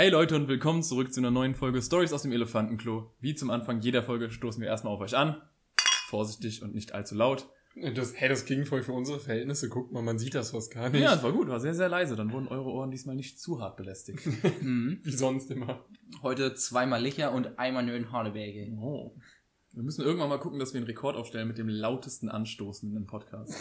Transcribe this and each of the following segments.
Hey Leute und willkommen zurück zu einer neuen Folge Stories aus dem Elefantenklo. Wie zum Anfang jeder Folge stoßen wir erstmal auf euch an. Vorsichtig und nicht allzu laut. Das, hey, das ging voll für unsere Verhältnisse. Guckt mal, man sieht das fast gar nicht. Ja, das war gut, war sehr, sehr leise. Dann wurden eure Ohren diesmal nicht zu hart belästigt. Wie sonst immer. Heute zweimal Licher und einmal nur in Horneberge. Oh. Wir müssen irgendwann mal gucken, dass wir einen Rekord aufstellen mit dem lautesten Anstoßen im Podcast.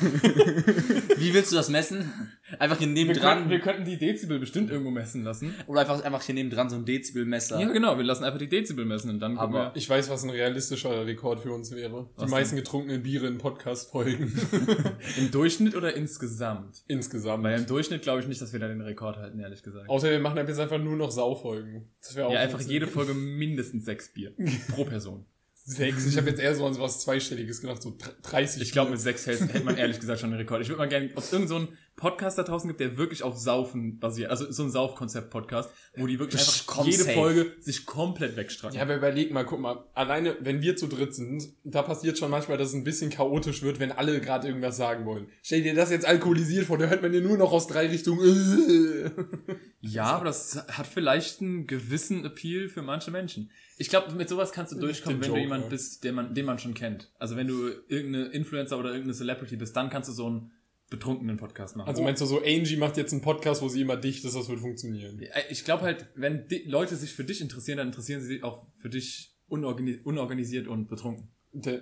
Wie willst du das messen? Einfach hier neben Wir, dran könnten, wir könnten die Dezibel bestimmt irgendwo messen lassen. oder einfach, einfach hier neben dran so ein Dezibelmesser. Ja, genau, wir lassen einfach die Dezibel messen und dann gucken Aber- wir. Ich weiß, was ein realistischer Rekord für uns wäre. Die Was meisten getrunkenen Biere in Podcast-Folgen. Im Durchschnitt oder insgesamt? Insgesamt. Weil im Durchschnitt glaube ich nicht, dass wir da den Rekord halten, ehrlich gesagt. Außer wir machen jetzt einfach nur noch Saufolgen. Das wäre auch Ja, einfach jede Folge mindestens sechs Bier pro Person. Sechs. Ich habe jetzt eher so an was Zweistelliges gedacht, so 30. Ich glaube, mit sechs hält, hätte man ehrlich gesagt schon einen Rekord. Ich würde mal gerne, ob es irgend so Podcast da draußen gibt, der wirklich auf Saufen basiert. Also so ein Saufkonzept-Podcast, wo die wirklich Das einfach jede safe. Folge sich komplett wegstrecken. Ja, aber überleg mal, guck mal, alleine, wenn wir zu dritt sind, da passiert schon manchmal, dass es ein bisschen chaotisch wird, wenn alle gerade irgendwas sagen wollen. Stell dir das jetzt alkoholisiert vor, da hört man dir nur noch aus drei Richtungen. Ja, aber das hat vielleicht einen gewissen Appeal für manche Menschen. Ich glaube, mit sowas kannst du durchkommen, wenn du Joker. jemand bist, den man, den man schon kennt. Also wenn du irgendeine Influencer oder irgendeine Celebrity bist, dann kannst du so einen betrunkenen Podcast machen. Also meinst du so, Angie macht jetzt einen Podcast, wo sie immer dicht ist, das wird funktionieren. Ich glaube halt, wenn Leute sich für dich interessieren, dann interessieren sie sich auch für dich unorgani unorganisiert und betrunken.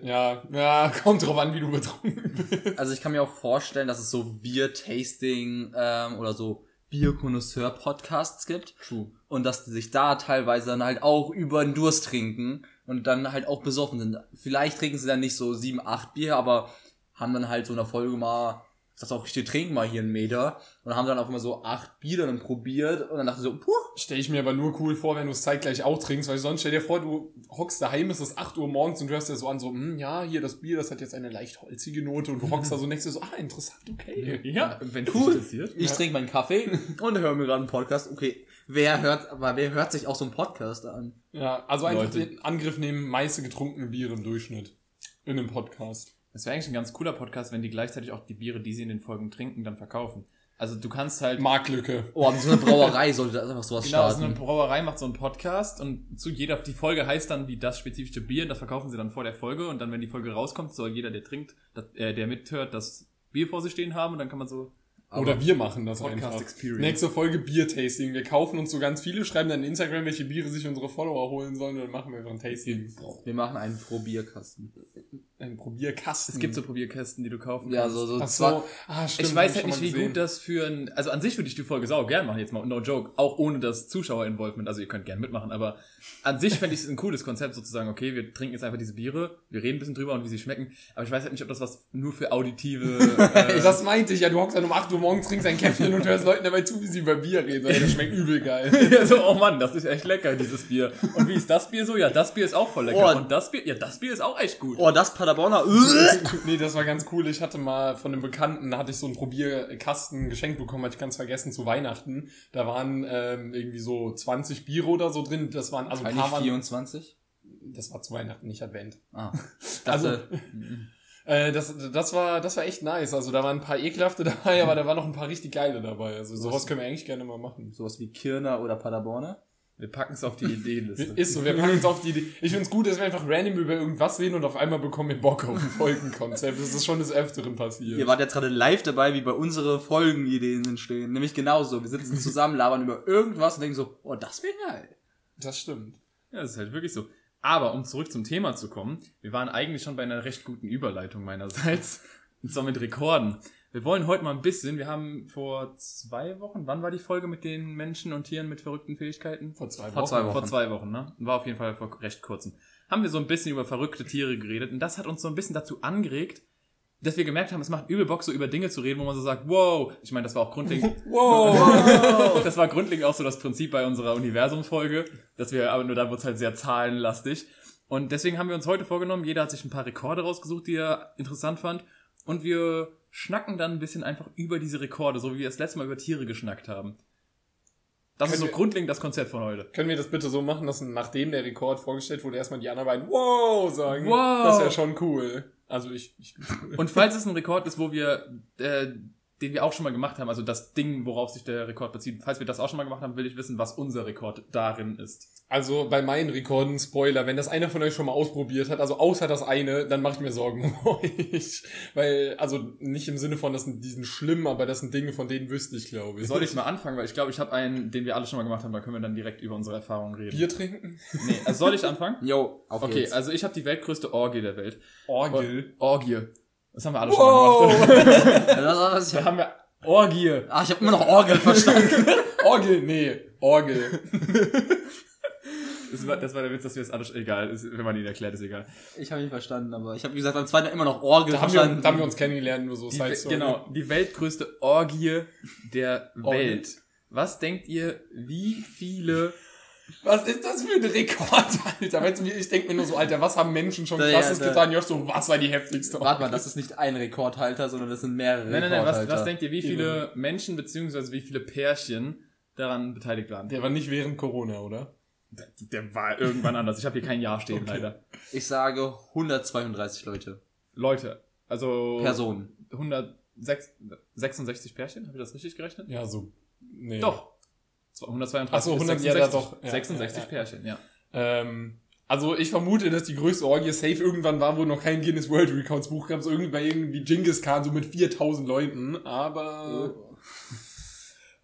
Ja, ja, kommt drauf an, wie du betrunken bist. Also ich kann mir auch vorstellen, dass es so Bier-Tasting ähm, oder so Bier-Konnoisseur-Podcasts gibt. True. Und dass die sich da teilweise dann halt auch über den Durst trinken und dann halt auch besoffen sind. Vielleicht trinken sie dann nicht so sieben, acht Bier, aber haben dann halt so in der Folge mal, das auch richtig trinken mal hier einen Meter und haben dann auch immer so acht Bier dann probiert und dann dachte ich so, puh, Stell ich mir aber nur cool vor, wenn du es zeitgleich auch trinkst, weil sonst stell dir vor, du hockst daheim, es ist 8 Uhr morgens und du hörst dir so an, so, hm, ja, hier das Bier, das hat jetzt eine leicht holzige Note und du hockst da so nächstes so, ah, interessant, okay. Ja, wenn es Cool. dich interessiert. ich Ja. trinke meinen Kaffee und höre mir gerade einen Podcast. Okay, wer hört, aber wer hört sich auch so einen Podcast an? Ja, also einfach Leute. den Angriff nehmen, meiste getrunkene Biere im Durchschnitt. In einem Podcast. Das wäre eigentlich ein ganz cooler Podcast, wenn die gleichzeitig auch die Biere, die sie in den Folgen trinken, dann verkaufen. Also du kannst halt... Marktlücke. Oh, so eine Brauerei sollte das einfach sowas Genau, so eine starten. Brauerei macht so einen Podcast und zu jeder, die Folge heißt dann wie das spezifische Bier, das verkaufen sie dann vor der Folge und dann, wenn die Folge rauskommt, soll jeder, der trinkt, das, äh, der mithört, das Bier vor sich stehen haben und dann kann man so Oder wir machen das Podcast einfach. Experience. Nächste Folge Bier-Tasting. Wir kaufen uns so ganz viele, schreiben dann in Instagram, welche Biere sich unsere Follower holen sollen und dann machen wir einfach ein Tasting. Wir machen einen Pro-Bierkasten. Ein Probierkasten. Es gibt so Probierkästen, die du kaufen Ja, kannst. so, so Ach so. Ah, stimmt. ich weiß halt nicht, wie gesehen. gut das für ein, also an sich würde ich die Folge sau gern machen, jetzt mal, no joke, auch ohne das Zuschauer-Involvement, also ihr könnt gern mitmachen, aber an sich fände ich es ein cooles Konzept sozusagen, okay, wir trinken jetzt einfach diese Biere, wir reden ein bisschen drüber und wie sie schmecken, aber ich weiß halt nicht, ob das was nur für auditive, äh, Das meinte ich ja, du hockst dann um 8 Uhr morgens, trinkst ein Käffchen und hörst Leuten dabei zu, wie sie über Bier reden. Ey, Das schmeckt übel geil. ja, so, oh Mann, das ist echt lecker, dieses Bier. Und wie ist das Bier so? Ja, das Bier ist auch voll lecker. Oh. Und das Bier, ja, das Bier ist auch echt gut. Oh, das Paderborner. nee, das war ganz cool. Ich hatte mal von einem Bekannten, hatte ich so einen Probierkasten geschenkt bekommen, hatte ich ganz vergessen, zu Weihnachten. Da waren ähm, irgendwie so 20 Biere oder so drin. Das waren, also paar waren, 24. das war zu Weihnachten, nicht Advent. Ah. Also, Dachte, Äh, das, das war, das war echt nice. Also da waren ein paar ekelhafte dabei, aber da waren noch ein paar richtig geile dabei. Also sowas können wir eigentlich gerne mal machen. sowas wie Kirner oder Paderborner. Wir packen es auf die Ideenliste. Ist so, wir packen uns auf die Idee. Ich find's gut, dass wir einfach random über irgendwas reden und auf einmal bekommen wir Bock auf ein Folgenkonzept. Das ist schon des Öfteren passiert. Ihr wart jetzt gerade live dabei, wie bei unsere Folgenideen entstehen. Nämlich genauso. Wir sitzen zusammen, labern über irgendwas und denken so, oh, das wäre geil. Das stimmt. Ja, das ist halt wirklich so. Aber um zurück zum Thema zu kommen, wir waren eigentlich schon bei einer recht guten Überleitung meinerseits. Und zwar mit Rekorden. Wir wollen heute mal ein bisschen, wir haben vor zwei Wochen, wann war die Folge mit den Menschen und Tieren mit verrückten Fähigkeiten? Vor zwei Vor Wochen. zwei Wochen. Vor zwei Wochen, ne? War auf jeden Fall vor recht kurzem. Haben wir so ein bisschen über verrückte Tiere geredet und das hat uns so ein bisschen dazu angeregt, dass wir gemerkt haben, es macht übel Bock, so über Dinge zu reden, wo man so sagt, wow, ich meine, das war auch grundlegend, Wow! das war grundlegend auch so das Prinzip bei unserer Universumsfolge, dass wir, aber nur da wurde es halt sehr zahlenlastig. Und deswegen haben wir uns heute vorgenommen, jeder hat sich ein paar Rekorde rausgesucht, die er interessant fand. Und wir schnacken dann ein bisschen einfach über diese Rekorde, so wie wir das letzte Mal über Tiere geschnackt haben. Das ist Können so wir- grundlegend das Konzept von heute. Können wir das bitte so machen, dass nachdem der Rekord vorgestellt wurde, erstmal die anderen beiden Wow sagen? Wow. Das wäre schon cool. Also ich, ich Und falls es ein Rekord ist, wo wir äh, den wir auch schon mal gemacht haben, also das Ding, worauf sich der Rekord bezieht. Falls wir das auch schon mal gemacht haben, will ich wissen, was unser Rekord darin ist. Also bei meinen Rekorden, Spoiler, wenn das einer von euch schon mal ausprobiert hat, also außer das eine, dann mache ich mir Sorgen um euch. Weil, also nicht im Sinne von, das sind, die sind schlimm, aber das sind Dinge, von denen wüsste ich, glaube ich. Soll ich mal anfangen, weil ich glaube, ich habe einen, den wir alle schon mal gemacht haben, da können wir dann direkt über unsere Erfahrungen reden. Bier trinken? Nee, also soll ich anfangen? Jo, auf Okay, geht's. also ich habe die weltgrößte Orgie der Welt. Orgel. Orgie. Das haben wir alle schon mal gemacht. Das Da haben wir Orgie. Ach, ich habe immer noch Orgel verstanden. Orgel, nee, Orgel. Das war, das war der Witz, dass wir es alles, egal, ist, wenn man ihn erklärt, ist egal. Ich habe ihn verstanden, aber ich habe, wie gesagt, beim zweiten immer noch Orgel Da haben, wir, verstanden. da haben wir uns kennengelernt, nur so Die, Side Story. genau, die weltgrößte Orgie der. Welt. Was denkt ihr, wie viele Was ist das für ein Rekord, Alter? Weißt du, ich denke mir nur so, Alter, was haben Menschen schon Da, ja, krasses da. getan? Josh, so, was war die heftigste Warte mal, das ist nicht ein Rekordhalter, sondern das sind mehrere Nein, nein, nein, was, Rekordhalter. was denkt ihr, wie viele Menschen beziehungsweise wie viele Pärchen daran beteiligt waren? Der war nicht während Corona, oder? Der, der war irgendwann anders. Ich habe hier kein Jahr stehen, Okay. leider. Ich sage 132 Leute. Leute, also Personen. 166 Pärchen, habe ich das richtig gerechnet? Ja, so. Nee. Doch. 132 Ach so, bis 100 ja, 66. doch. Ja, 66 ja, ja. Pärchen, ja. Ähm, also ich vermute, dass die größte Orgie safe irgendwann war, wo noch kein Guinness World Records Buch gab, so irgendwie bei irgendwie Genghis Khan, so mit 4000 Leuten, aber,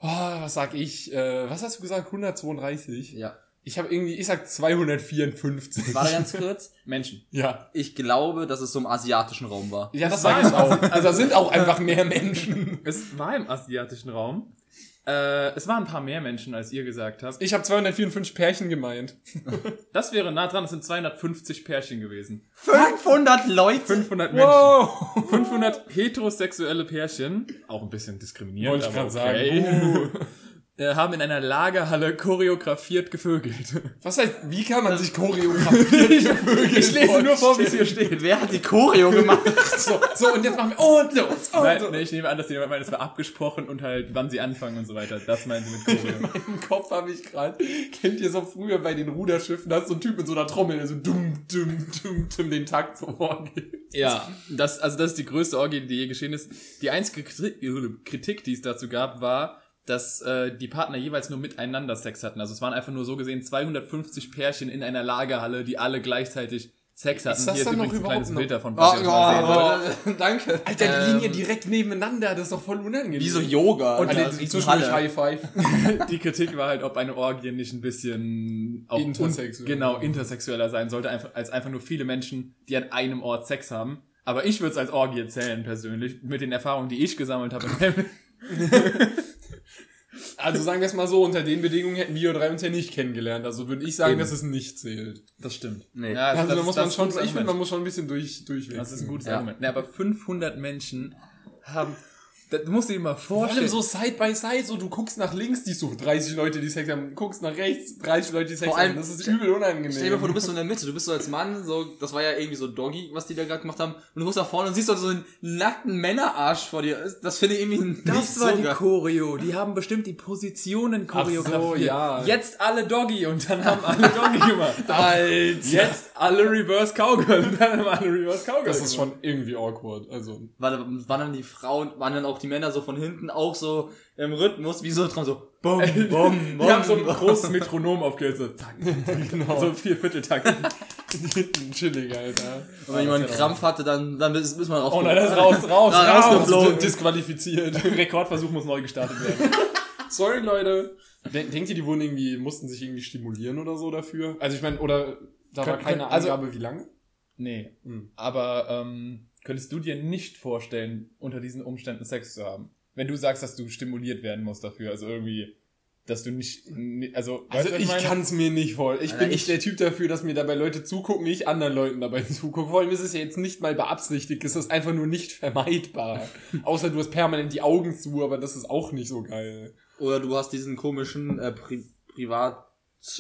oh, was sag ich, äh, was hast du gesagt, 132? Ja. Ich habe irgendwie, ich sag 254. Warte ganz kurz. Menschen. Ja. Ich glaube, dass es so im asiatischen Raum war. Ja, das Es sag war ich auch. Also da sind auch einfach mehr Menschen. Es war im asiatischen Raum. Äh, es waren ein paar mehr Menschen, als ihr gesagt habt. Ich habe 254 Pärchen gemeint. Das wäre nah dran, es sind 250 Pärchen gewesen. 500 Leute? 500 Menschen. Wow. 500 heterosexuelle Pärchen, auch ein bisschen diskriminierend, Wollte ich grad okay, sagen. äh, haben in einer Lagerhalle choreografiert gevögelt. Was heißt, wie kann man sich choreografieren? ich lese nur vor, wie es hier steht. Wer hat die Choreo gemacht? So, so, und jetzt machen wir, und los, und Nein, so. nee, ich nehme an, dass die meinen, es war abgesprochen und halt, wann sie anfangen und so weiter. Das meinen sie mit Choreo. Im Kopf habe ich gerade, kennt ihr so früher bei den Ruderschiffen, da ist so ein Typ mit so einer Trommel, der so dumm, dumm, dumm, dumm den Takt so vorgeht. Ja, das, also das ist die größte Orgie, die je geschehen ist. Die einzige Kritik, Kritik die es dazu gab, war, dass äh, die Partner jeweils nur miteinander Sex hatten. Also es waren einfach nur so gesehen 250 Pärchen in einer Lagerhalle, die alle gleichzeitig Sex hatten. Ist das Hier ist dann noch übrigens ein kleines überhaupt Bild davon, Oh, was sehen wollt. oh, danke. Alter, die Ähm, liegen ja direkt nebeneinander, das ist doch voll unangenehm. Wie so Yoga. Und die riesen zwischendurch Halle. High Five. Die Kritik war halt, ob eine Orgie nicht ein bisschen auch Intersexuell. Genau, intersexueller sein sollte, einfach, als einfach nur viele Menschen, die an einem Ort Sex haben. Aber ich würde es als Orgie zählen, persönlich, mit den Erfahrungen, die ich gesammelt habe. Also sagen wir es mal so, unter den Bedingungen hätten wir drei uns ja nicht kennengelernt. Also würde ich sagen, Eben. dass es nicht zählt. Das stimmt. Nee. Ja, Also, das da muss das man schon, ich finde, man muss schon ein bisschen durch, durchwechseln. Das ist ein gutes Ja. Argument. Ne, aber 500 Menschen haben, das musst du dir mal Vor vorstellen. allem so Side by Side, so du guckst nach links, die so 30 Leute, die Sex haben, guckst nach rechts, 30 Leute, die Sex Vor allem- haben. Das ist übel unangenehm. Stell dir mal vor, du bist so in der Mitte, du bist so als Mann, so, das war ja irgendwie so Doggy, was die da gerade gemacht haben, und du guckst nach vorne und siehst so einen nackten Männerarsch vor dir. Das finde ich irgendwie nicht das war so die. Choreo. Die haben bestimmt die Positionen Ach so, choreografiert. ja. Jetzt alle Doggy und dann haben alle Doggy gemacht. Alter. Jetzt alle Reverse Cowgirl und dann haben alle Reverse Cowgirl Das ist schon irgendwie awkward. Also, Waren, waren dann die Frauen, waren dann auch die Männer so von hinten auch so im Rhythmus, wie so dran so, bum, bum, bum. Die haben so ein großes Metronom aufgehört, so zack, genau. so vier Vierteltakt. chillig, Alter. Und wenn jemand einen Krampf hatte, dann, dann ist, ist man raus. Oh nein, das ist raus, raus, raus. rausgeflogen. Disqualifiziert. Rekordversuch muss neu gestartet werden. Sorry, Leute. Den- Denkt ihr, die wurden irgendwie, mussten sich irgendwie stimulieren oder so dafür? Also ich meine, oder da war Kön- keine kön- also- Angabe, wie lange? Nee, Hm. aber ähm, könntest du dir nicht vorstellen, unter diesen Umständen Sex zu haben? Wenn du sagst, dass du stimuliert werden musst dafür, also irgendwie, dass du nicht, ni- also, Also weißt ich meine? kann es mir nicht vorstellen. Ich Alter, bin nicht ich- der Typ dafür, dass mir dabei Leute zugucken, ich anderen Leuten dabei zugucke. Vor allem ist es ja jetzt nicht mal beabsichtigt, es ist einfach nur nicht vermeidbar. Außer du hast permanent die Augen zu, aber das ist auch nicht so geil. Oder du hast diesen komischen äh, Pri Privatschlauch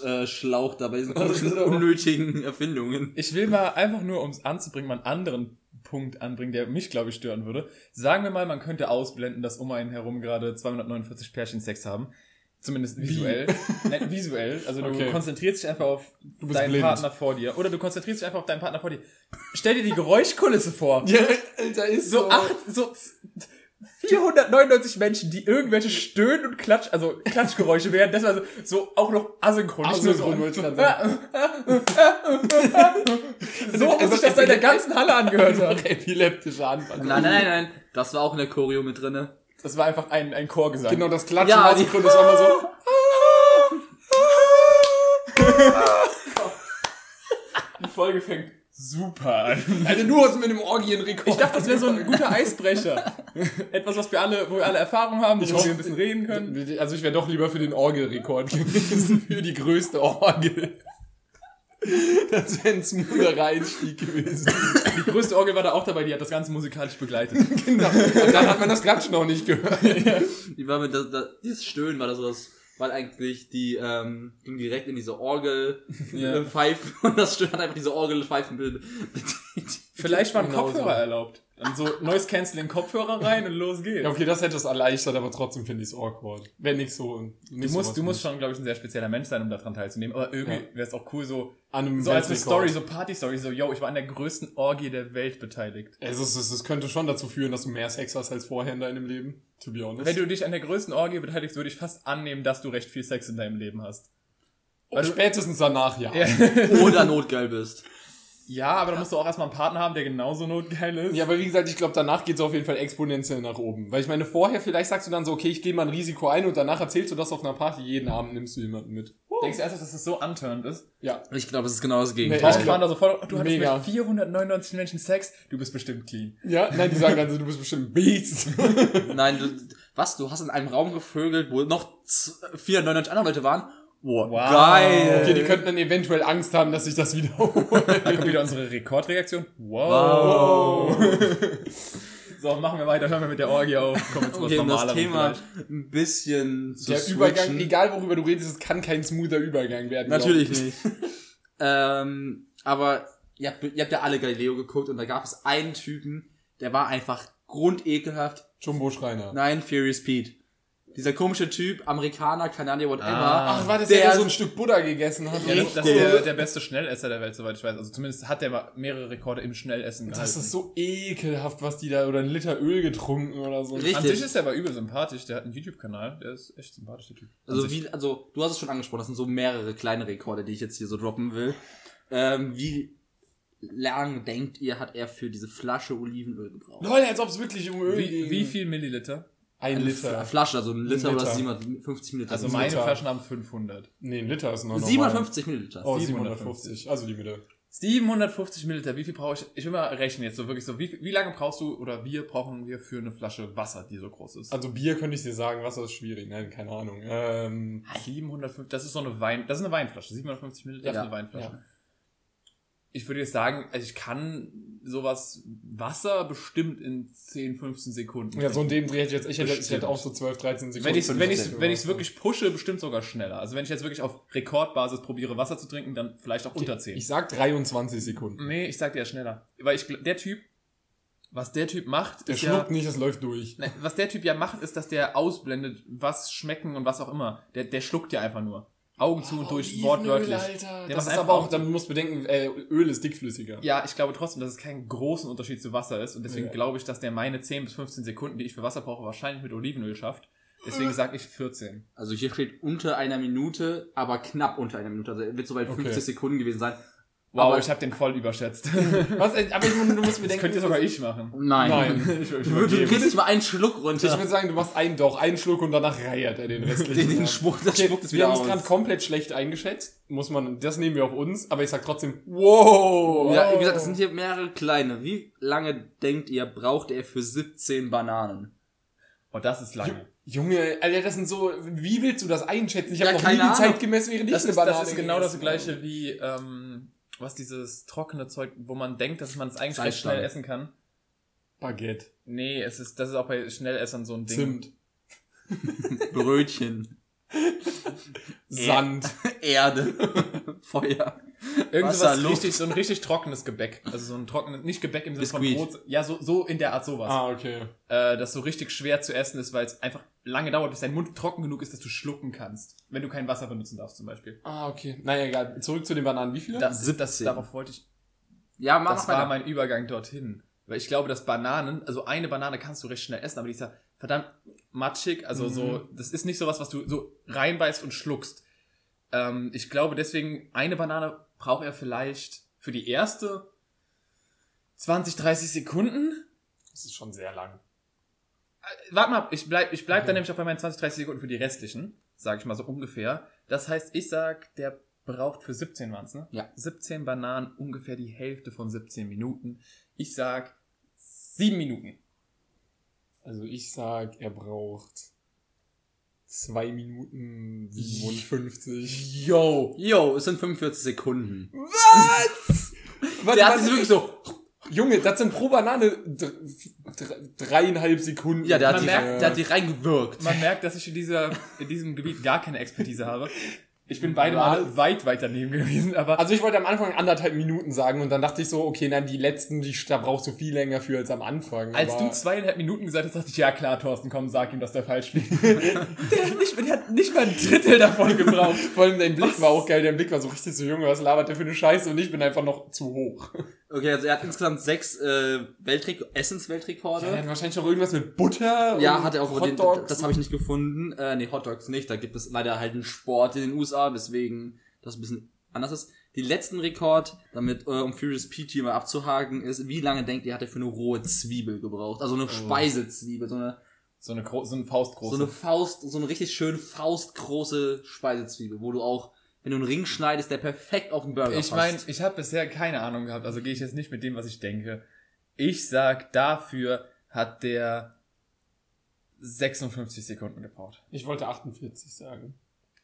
äh, Schlauch dabei, diesen komischen Genau. unnötigen Erfindungen. Ich will mal einfach nur, um es anzubringen, mal einen anderen Punkt anbringen, der mich, glaube ich, stören würde. Sagen wir mal, man könnte ausblenden, dass um einen herum gerade 249 Pärchen Sex haben. Zumindest visuell. Nein, visuell. Also du Okay. konzentrierst dich einfach auf deinen blind. Partner vor dir. Oder du konzentrierst dich einfach auf deinen Partner vor dir. Stell dir die Geräuschkulisse vor. Ja, Alter, ist So acht, so 499 Menschen, die irgendwelche Stöhnen und Klatsch, also Klatschgeräusche werden, das war so, so auch noch asynchron. Asynchron wollte ich gerade sagen. so wie sich das in der ganzen Halle angehört hat. Epileptischer Anfall. Nein, nein, nein, nein. Das war auch in der Choreo mit drinne. Das war einfach ein, ein Chorgesang. Genau, das Klatschen Ja, war die- synchron, das war immer so. Die Folge fängt super. Alter, du hast mit dem Orgienrekord. Ich dachte, das wäre so ein guter Eisbrecher. Etwas, was wir alle, wo wir alle Erfahrung haben, hoffe- wir ein bisschen reden können. Also ich wäre doch lieber für den Orgelrekord gewesen, für die größte Orgel. Das wäre ein smoother Einstieg gewesen. Die größte Orgel war da auch dabei, die hat das Ganze musikalisch begleitet. Genau. Und dann hat man das Klatschen noch nicht gehört. Die war mit das, das, dieses Stöhnen war das was, weil eigentlich die ähm, ging direkt in diese Orgel äh, Pfeifen und das hat einfach diese Orgel Pfeifen bildet. Vielleicht waren Genau Kopfhörer erlaubt. Dann so Noise Cancelling Kopfhörer rein und los geht's. Ja, okay, das hätte es erleichtert, aber trotzdem finde ich es awkward. Wenn nicht so. Nicht Du musst, du musst schon, glaube ich, ein sehr spezieller Mensch sein, um daran teilzunehmen. Aber irgendwie Ja. wäre es auch cool, so, an einem so als eine. Story, so Party-Story, so, yo, ich war an der größten Orgie der Welt beteiligt. Also, es, es, es könnte schon dazu führen, dass du mehr Sex hast als vorher in deinem Leben. To be honest. Wenn du dich an der größten Orgie beteiligst, würde ich fast annehmen, dass du recht viel Sex in deinem Leben hast. Und spätestens danach, ja. Oder notgeil bist. Ja, aber da musst du auch erstmal einen Partner haben, der genauso notgeil ist. Ja, aber wie gesagt, ich glaube, danach geht es auf jeden Fall exponentiell nach oben. Weil ich meine, vorher vielleicht sagst du dann so, okay, ich gehe mal ein Risiko ein und danach erzählst du das auf einer Party. Jeden Abend nimmst du jemanden mit. Denkst du ernsthaft, dass das so unturned ist? Ja. Ich glaube, es ist genau das Nee, Gegenteil. ich glaub- da so voll, du hattest Mega. mit 499 Menschen Sex, du bist bestimmt clean. Ja, nein, die sagen dann so, du bist bestimmt ein Beast. Nein, du, was? Du hast in einem Raum gevögelt, wo noch z- 499 andere Leute waren? Wow, Wow. geil. Okay, die könnten dann eventuell Angst haben, dass sich das wiederholt. Da kommt wieder unsere Rekordreaktion. Wow. so, machen wir weiter, hören wir mit der Orgie auf. Kommen wir zu was Okay, um das Thema vielleicht. ein bisschen zu Der switchen. Übergang, egal worüber du redest, es kann kein smoother Übergang werden. Natürlich ich. nicht. ähm, aber ihr habt, ihr habt ja alle Galileo geguckt und da gab es einen Typen, der war einfach grundekelhaft. Jumbo Schreiner. Nein, Furious Pete. Dieser komische Typ, Amerikaner, Kanadier, whatever. Ah. Ach, war das Der- der, der so ein Stück Buddha gegessen hat? Ja, das, das ist der, der beste Schnellesser der Welt, soweit ich weiß. Also zumindest hat der mal mehrere Rekorde im Schnellessen Das gehalten. ist so ekelhaft, was die da, oder ein Liter Öl getrunken oder so. Richtig. An sich ist er aber übel sympathisch. Der hat einen YouTube-Kanal. Der ist echt sympathisch, der Typ. An Also wie, also du hast es schon angesprochen, das sind so mehrere kleine Rekorde, die ich jetzt hier so droppen will. Ähm, wie lang denkt ihr, hat er für diese Flasche Olivenöl gebraucht? Leute, als ob es wirklich um Öl wie, ging. wie viel Milliliter? Ein Eine Liter. F- Flasche, also ein Liter, Ein oder Liter. 750 Milliliter. Also meine Liter. Flaschen haben 500. Nee, ein Liter ist noch sind normal. 57 Milliliter. Oh, 750. 750. Also die Mitte. 750 Milliliter, wie viel brauche ich? Ich will mal rechnen jetzt so wirklich so. Wie, wie lange brauchst du oder wir brauchen wir für eine Flasche Wasser, die so groß ist? Also Bier könnte ich dir sagen, Wasser ist schwierig. Nein, keine Ahnung. Ähm, 750, das ist so eine Wein, das ist eine Weinflasche. 750 Milliliter ist Ja, eine Weinflasche. ja. Ich würde jetzt sagen, also ich kann sowas Wasser bestimmt in 10, 15 Sekunden. ja, so in dem Dreh hätte ich jetzt, ich hätte, ich hätte auch so 12, 13 Sekunden. wenn ich wenn ich 15 wenn ich es wirklich pushe, bestimmt sogar schneller. Also wenn ich jetzt wirklich auf Rekordbasis probiere Wasser zu trinken, dann vielleicht auch unter 10. Ich sag 23 Sekunden. nee, ich sag dir ja schneller, weil ich der Typ was der Typ macht, Der ist schluckt ja nicht, es läuft durch. Nein, was der Typ ja macht, ist, dass der ausblendet, was schmecken und was auch immer. Der, der schluckt ja einfach nur. Augen zu und durch, wortwörtlich. Oh, Alter. Das ist einfach aber auch, dann musst du bedenken, äh, Öl ist dickflüssiger. Ja, ich glaube trotzdem, dass es keinen großen Unterschied zu Wasser ist. Und deswegen Ja. glaube ich, dass der meine 10 bis 15 Sekunden, die ich für Wasser brauche, wahrscheinlich mit Olivenöl schafft. Deswegen sage ich 14. Also hier steht unter einer Minute, aber knapp unter einer Minute. Also er wird soweit Okay. 50 Sekunden gewesen sein. Wow, Aber- ich habe den voll überschätzt. Was, äh, aber ich, du musst Das bedenken, könnte sogar ich machen. Nein. Nein. Ich, ich Du, du kriegst nicht mal einen Schluck runter. Ich würde sagen, du machst einen doch, einen Schluck und danach reiert er den restlichen. den, den. Schmuck, das Okay, spuckt es wir wieder haben es gerade komplett schlecht eingeschätzt. Muss man, das nehmen wir auf uns, aber ich sag trotzdem, wow! Ja, wie gesagt, das sind hier mehrere kleine. Wie lange denkt ihr, braucht er für 17 Bananen? Oh, das ist lange. Junge, Alter, das sind so, wie willst du das einschätzen? Ich habe Ja, noch nie keine die Ahnung. Zeit gemessen, während ich Das eine ist, Banane das ist genau das gleiche wie, ähm, was dieses trockene Zeug, wo man denkt, dass man es eigentlich recht schnell essen kann. Baguette, Nee, es ist, das ist auch bei Schnellessern so ein Ding. Zimt, Brötchen, Sand. Erde, Feuer. Irgend Wasser, sowas Luft. richtig, so ein richtig trockenes Gebäck. Also so ein trockenes, nicht Gebäck im Sinne von Brot. Ja, so, so in der Art sowas. Ah, okay. Äh, das so richtig schwer zu essen ist, weil es einfach lange dauert, bis dein Mund trocken genug ist, dass du schlucken kannst. Wenn du kein Wasser benutzen darfst zum Beispiel. Ah, okay. Naja, egal. Zurück zu den Bananen. Wie viele? Das, das, 17. darauf wollte ich. Ja, mach Das mal war mein Übergang dorthin. Weil ich glaube, dass Bananen, also eine Banane kannst du recht schnell essen, aber dieser verdammt matschig. Also Mhm. so, das ist nicht sowas, was du so reinbeißt und schluckst. Ähm, ich glaube deswegen, eine Banane braucht er vielleicht für die erste 20, 30 Sekunden. Das ist schon sehr lang. Warte mal, ich bleib, ich bleib Okay. dann nämlich auch bei meinen 20, 30 Sekunden für die restlichen. Sag ich mal so ungefähr. Das heißt, ich sag, der braucht für 17 waren's, ne? Ja. 17 Bananen, ungefähr die Hälfte von 17 Minuten. Ich sag 7 Minuten. Also ich sag, er braucht 2 Minuten 57. Yo! Yo, es sind 45 Sekunden. Was? Der hat sich wirklich so. Junge, das sind pro Banane dr- dr- dreieinhalb Sekunden. Ja, der hat, Man die, merkt, der hat die reingewirkt. Man merkt, dass ich in, dieser, in diesem Gebiet gar keine Expertise habe. Ich bin beide Male weit, weit daneben gewesen, aber Also ich wollte am Anfang anderthalb Minuten sagen und dann dachte ich so, okay, nein, die letzten, die, da brauchst du viel länger für als am Anfang. als du zweieinhalb Minuten gesagt hast, dachte ich, ja klar, Thorsten, komm, sag ihm, dass der falsch liegt. der, hat nicht, der hat nicht mal ein Drittel davon gebraucht. vor allem dein Blick war auch geil, dein Blick war so richtig so, Junge, was labert der für eine Scheiße und ich bin einfach noch zu hoch. Okay, also er hat insgesamt sechs äh, Weltrek Essensweltrekorde. Er hat wahrscheinlich noch irgendwas mit Butter Ja, hat er auch, aber den, das habe ich nicht gefunden. Äh, nee, Hotdogs nicht. Da gibt es leider halt einen Sport in den USA, weswegen das ein bisschen anders ist. Die letzten Rekord, damit, äh, um Furious Peach mal abzuhaken, ist, wie lange denkt ihr, hat er für eine rohe Zwiebel gebraucht? Also eine Speisezwiebel, so eine, So eine, so eine Faustgroße. so eine Faust, so eine richtig schön faustgroße Speisezwiebel, wo du auch, wenn du einen Ring schneidest, der perfekt auf den Burger ich passt. meine, ich habe bisher keine Ahnung gehabt, also gehe ich jetzt nicht mit dem, was ich denke. Ich sag, dafür hat der 56 Sekunden gebraucht. Ich wollte 48 sagen.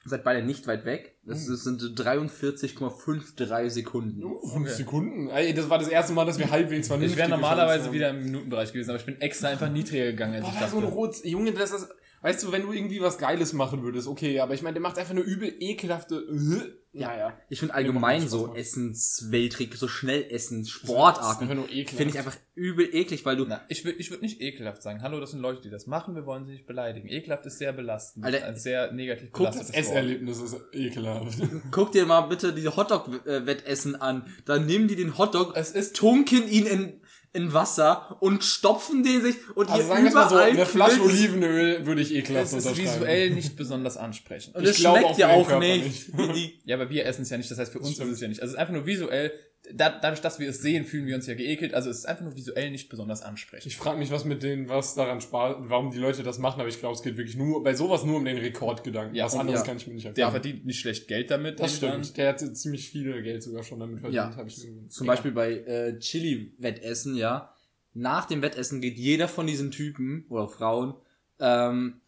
Ihr seid beide nicht weit weg. Das Hm. sind 43,53 Sekunden. Fünf Okay. Sekunden? Ey, das war das erste Mal, dass wir halbwegs vernünftig Ich wäre normalerweise wieder im Minutenbereich gewesen, aber ich bin extra einfach niedriger gegangen, als Boah, ich da so ein dachte. Rot, Junge, das ist, weißt du, wenn du irgendwie was Geiles machen würdest, okay, aber ich meine, der macht einfach eine übel ekelhafte, äh, naja. Ich finde allgemein so. Essensweltrick, so Schnellessen, Das ist Sportarten, einfach nur ekelhaft. finde ich einfach übel eklig, weil du, Na, ich würde ich würd nicht ekelhaft sagen. Hallo, das sind Leute, die das machen, wir wollen sie nicht beleidigen. Ekelhaft ist sehr belastend. Alter, ein sehr negativ Guck, das belastetes Wort. Esserlebnis ist ekelhaft. guck dir mal bitte diese Hotdog-Wettessen an. Dann nehmen die den Hotdog, Es ist tunken ihn in, in Wasser und stopfen den sich und Also ihr mal so, überall eine Flasche Olivenöl würde ich ekelhaft Es ist unterschreiben. visuell nicht besonders ansprechend. Und Ich es glaub schmeckt auch ja auch nicht. nicht. Ja, aber wir essen es ja nicht, das heißt für uns Stimmt. ist es ja nicht. Also es ist einfach nur visuell, dadurch, dass wir es sehen, fühlen wir uns ja geekelt. Also es ist einfach nur visuell nicht besonders ansprechend. Ich frage mich, was mit denen, was daran Spaß, warum die Leute das machen, aber ich glaube, es geht wirklich nur, bei sowas nur um den Rekordgedanken. Ja, was anderes ja. kann ich mir nicht Der erklären. verdient nicht schlecht Geld damit. das stimmt. Der hat ziemlich viel Geld sogar schon damit verdient, Ja. habe ich zum Beispiel bei äh, Chili-Wettessen, ja. Nach dem Wettessen geht jeder von diesen Typen oder Frauen ähm,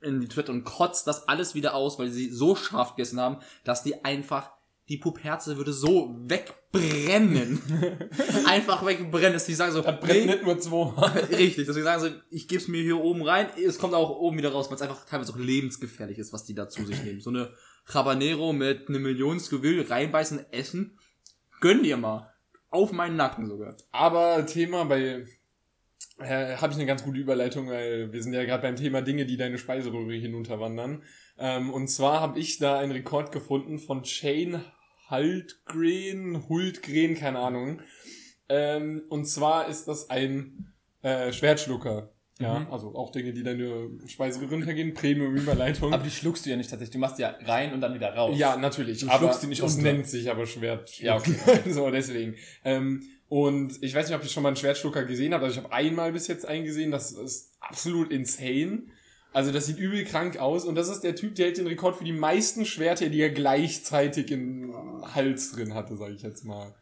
in die Toilette und kotzt das alles wieder aus, weil sie so scharf gegessen haben, dass die einfach, die Puperze würde so wegbrennen. einfach wegbrennen, dass die sagen so, Das brennt nee, nicht nur zweimal. richtig, dass sie sagen so, ich gebe es mir hier oben rein, es kommt auch oben wieder raus, weil es einfach teilweise auch lebensgefährlich ist, was die da zu sich nehmen. So eine Habanero mit einer Million Scoville reinbeißen, essen, gönn dir mal. Auf meinen Nacken sogar. Aber Thema bei, äh, habe ich eine ganz gute Überleitung, weil wir sind ja gerade beim Thema Dinge, die deine Speiseröhre hinunterwandern. Ähm, und zwar habe ich da einen Rekord gefunden von Shane Hultgren, Hultgren, keine Ahnung. Ähm, und zwar ist das ein äh, Schwertschlucker. Ja, Mhm. also auch Dinge, die deine Speiseröhre runtergehen, Premium-Überleitung. Aber die schluckst du ja nicht tatsächlich. Du machst die ja rein und dann wieder raus. Ja, natürlich. Du aber schluckst die nicht das nennt sich aber Schwert. Ja, okay, so, deswegen. Ähm, und ich weiß nicht, ob ihr schon mal einen Schwertschlucker gesehen habt. Also ich habe einmal bis jetzt einen gesehen. Das ist absolut insane. Also das sieht übel krank aus. Und das ist der Typ, der hält den Rekord für die meisten Schwerter, die er gleichzeitig im Hals drin hatte, sage ich jetzt mal.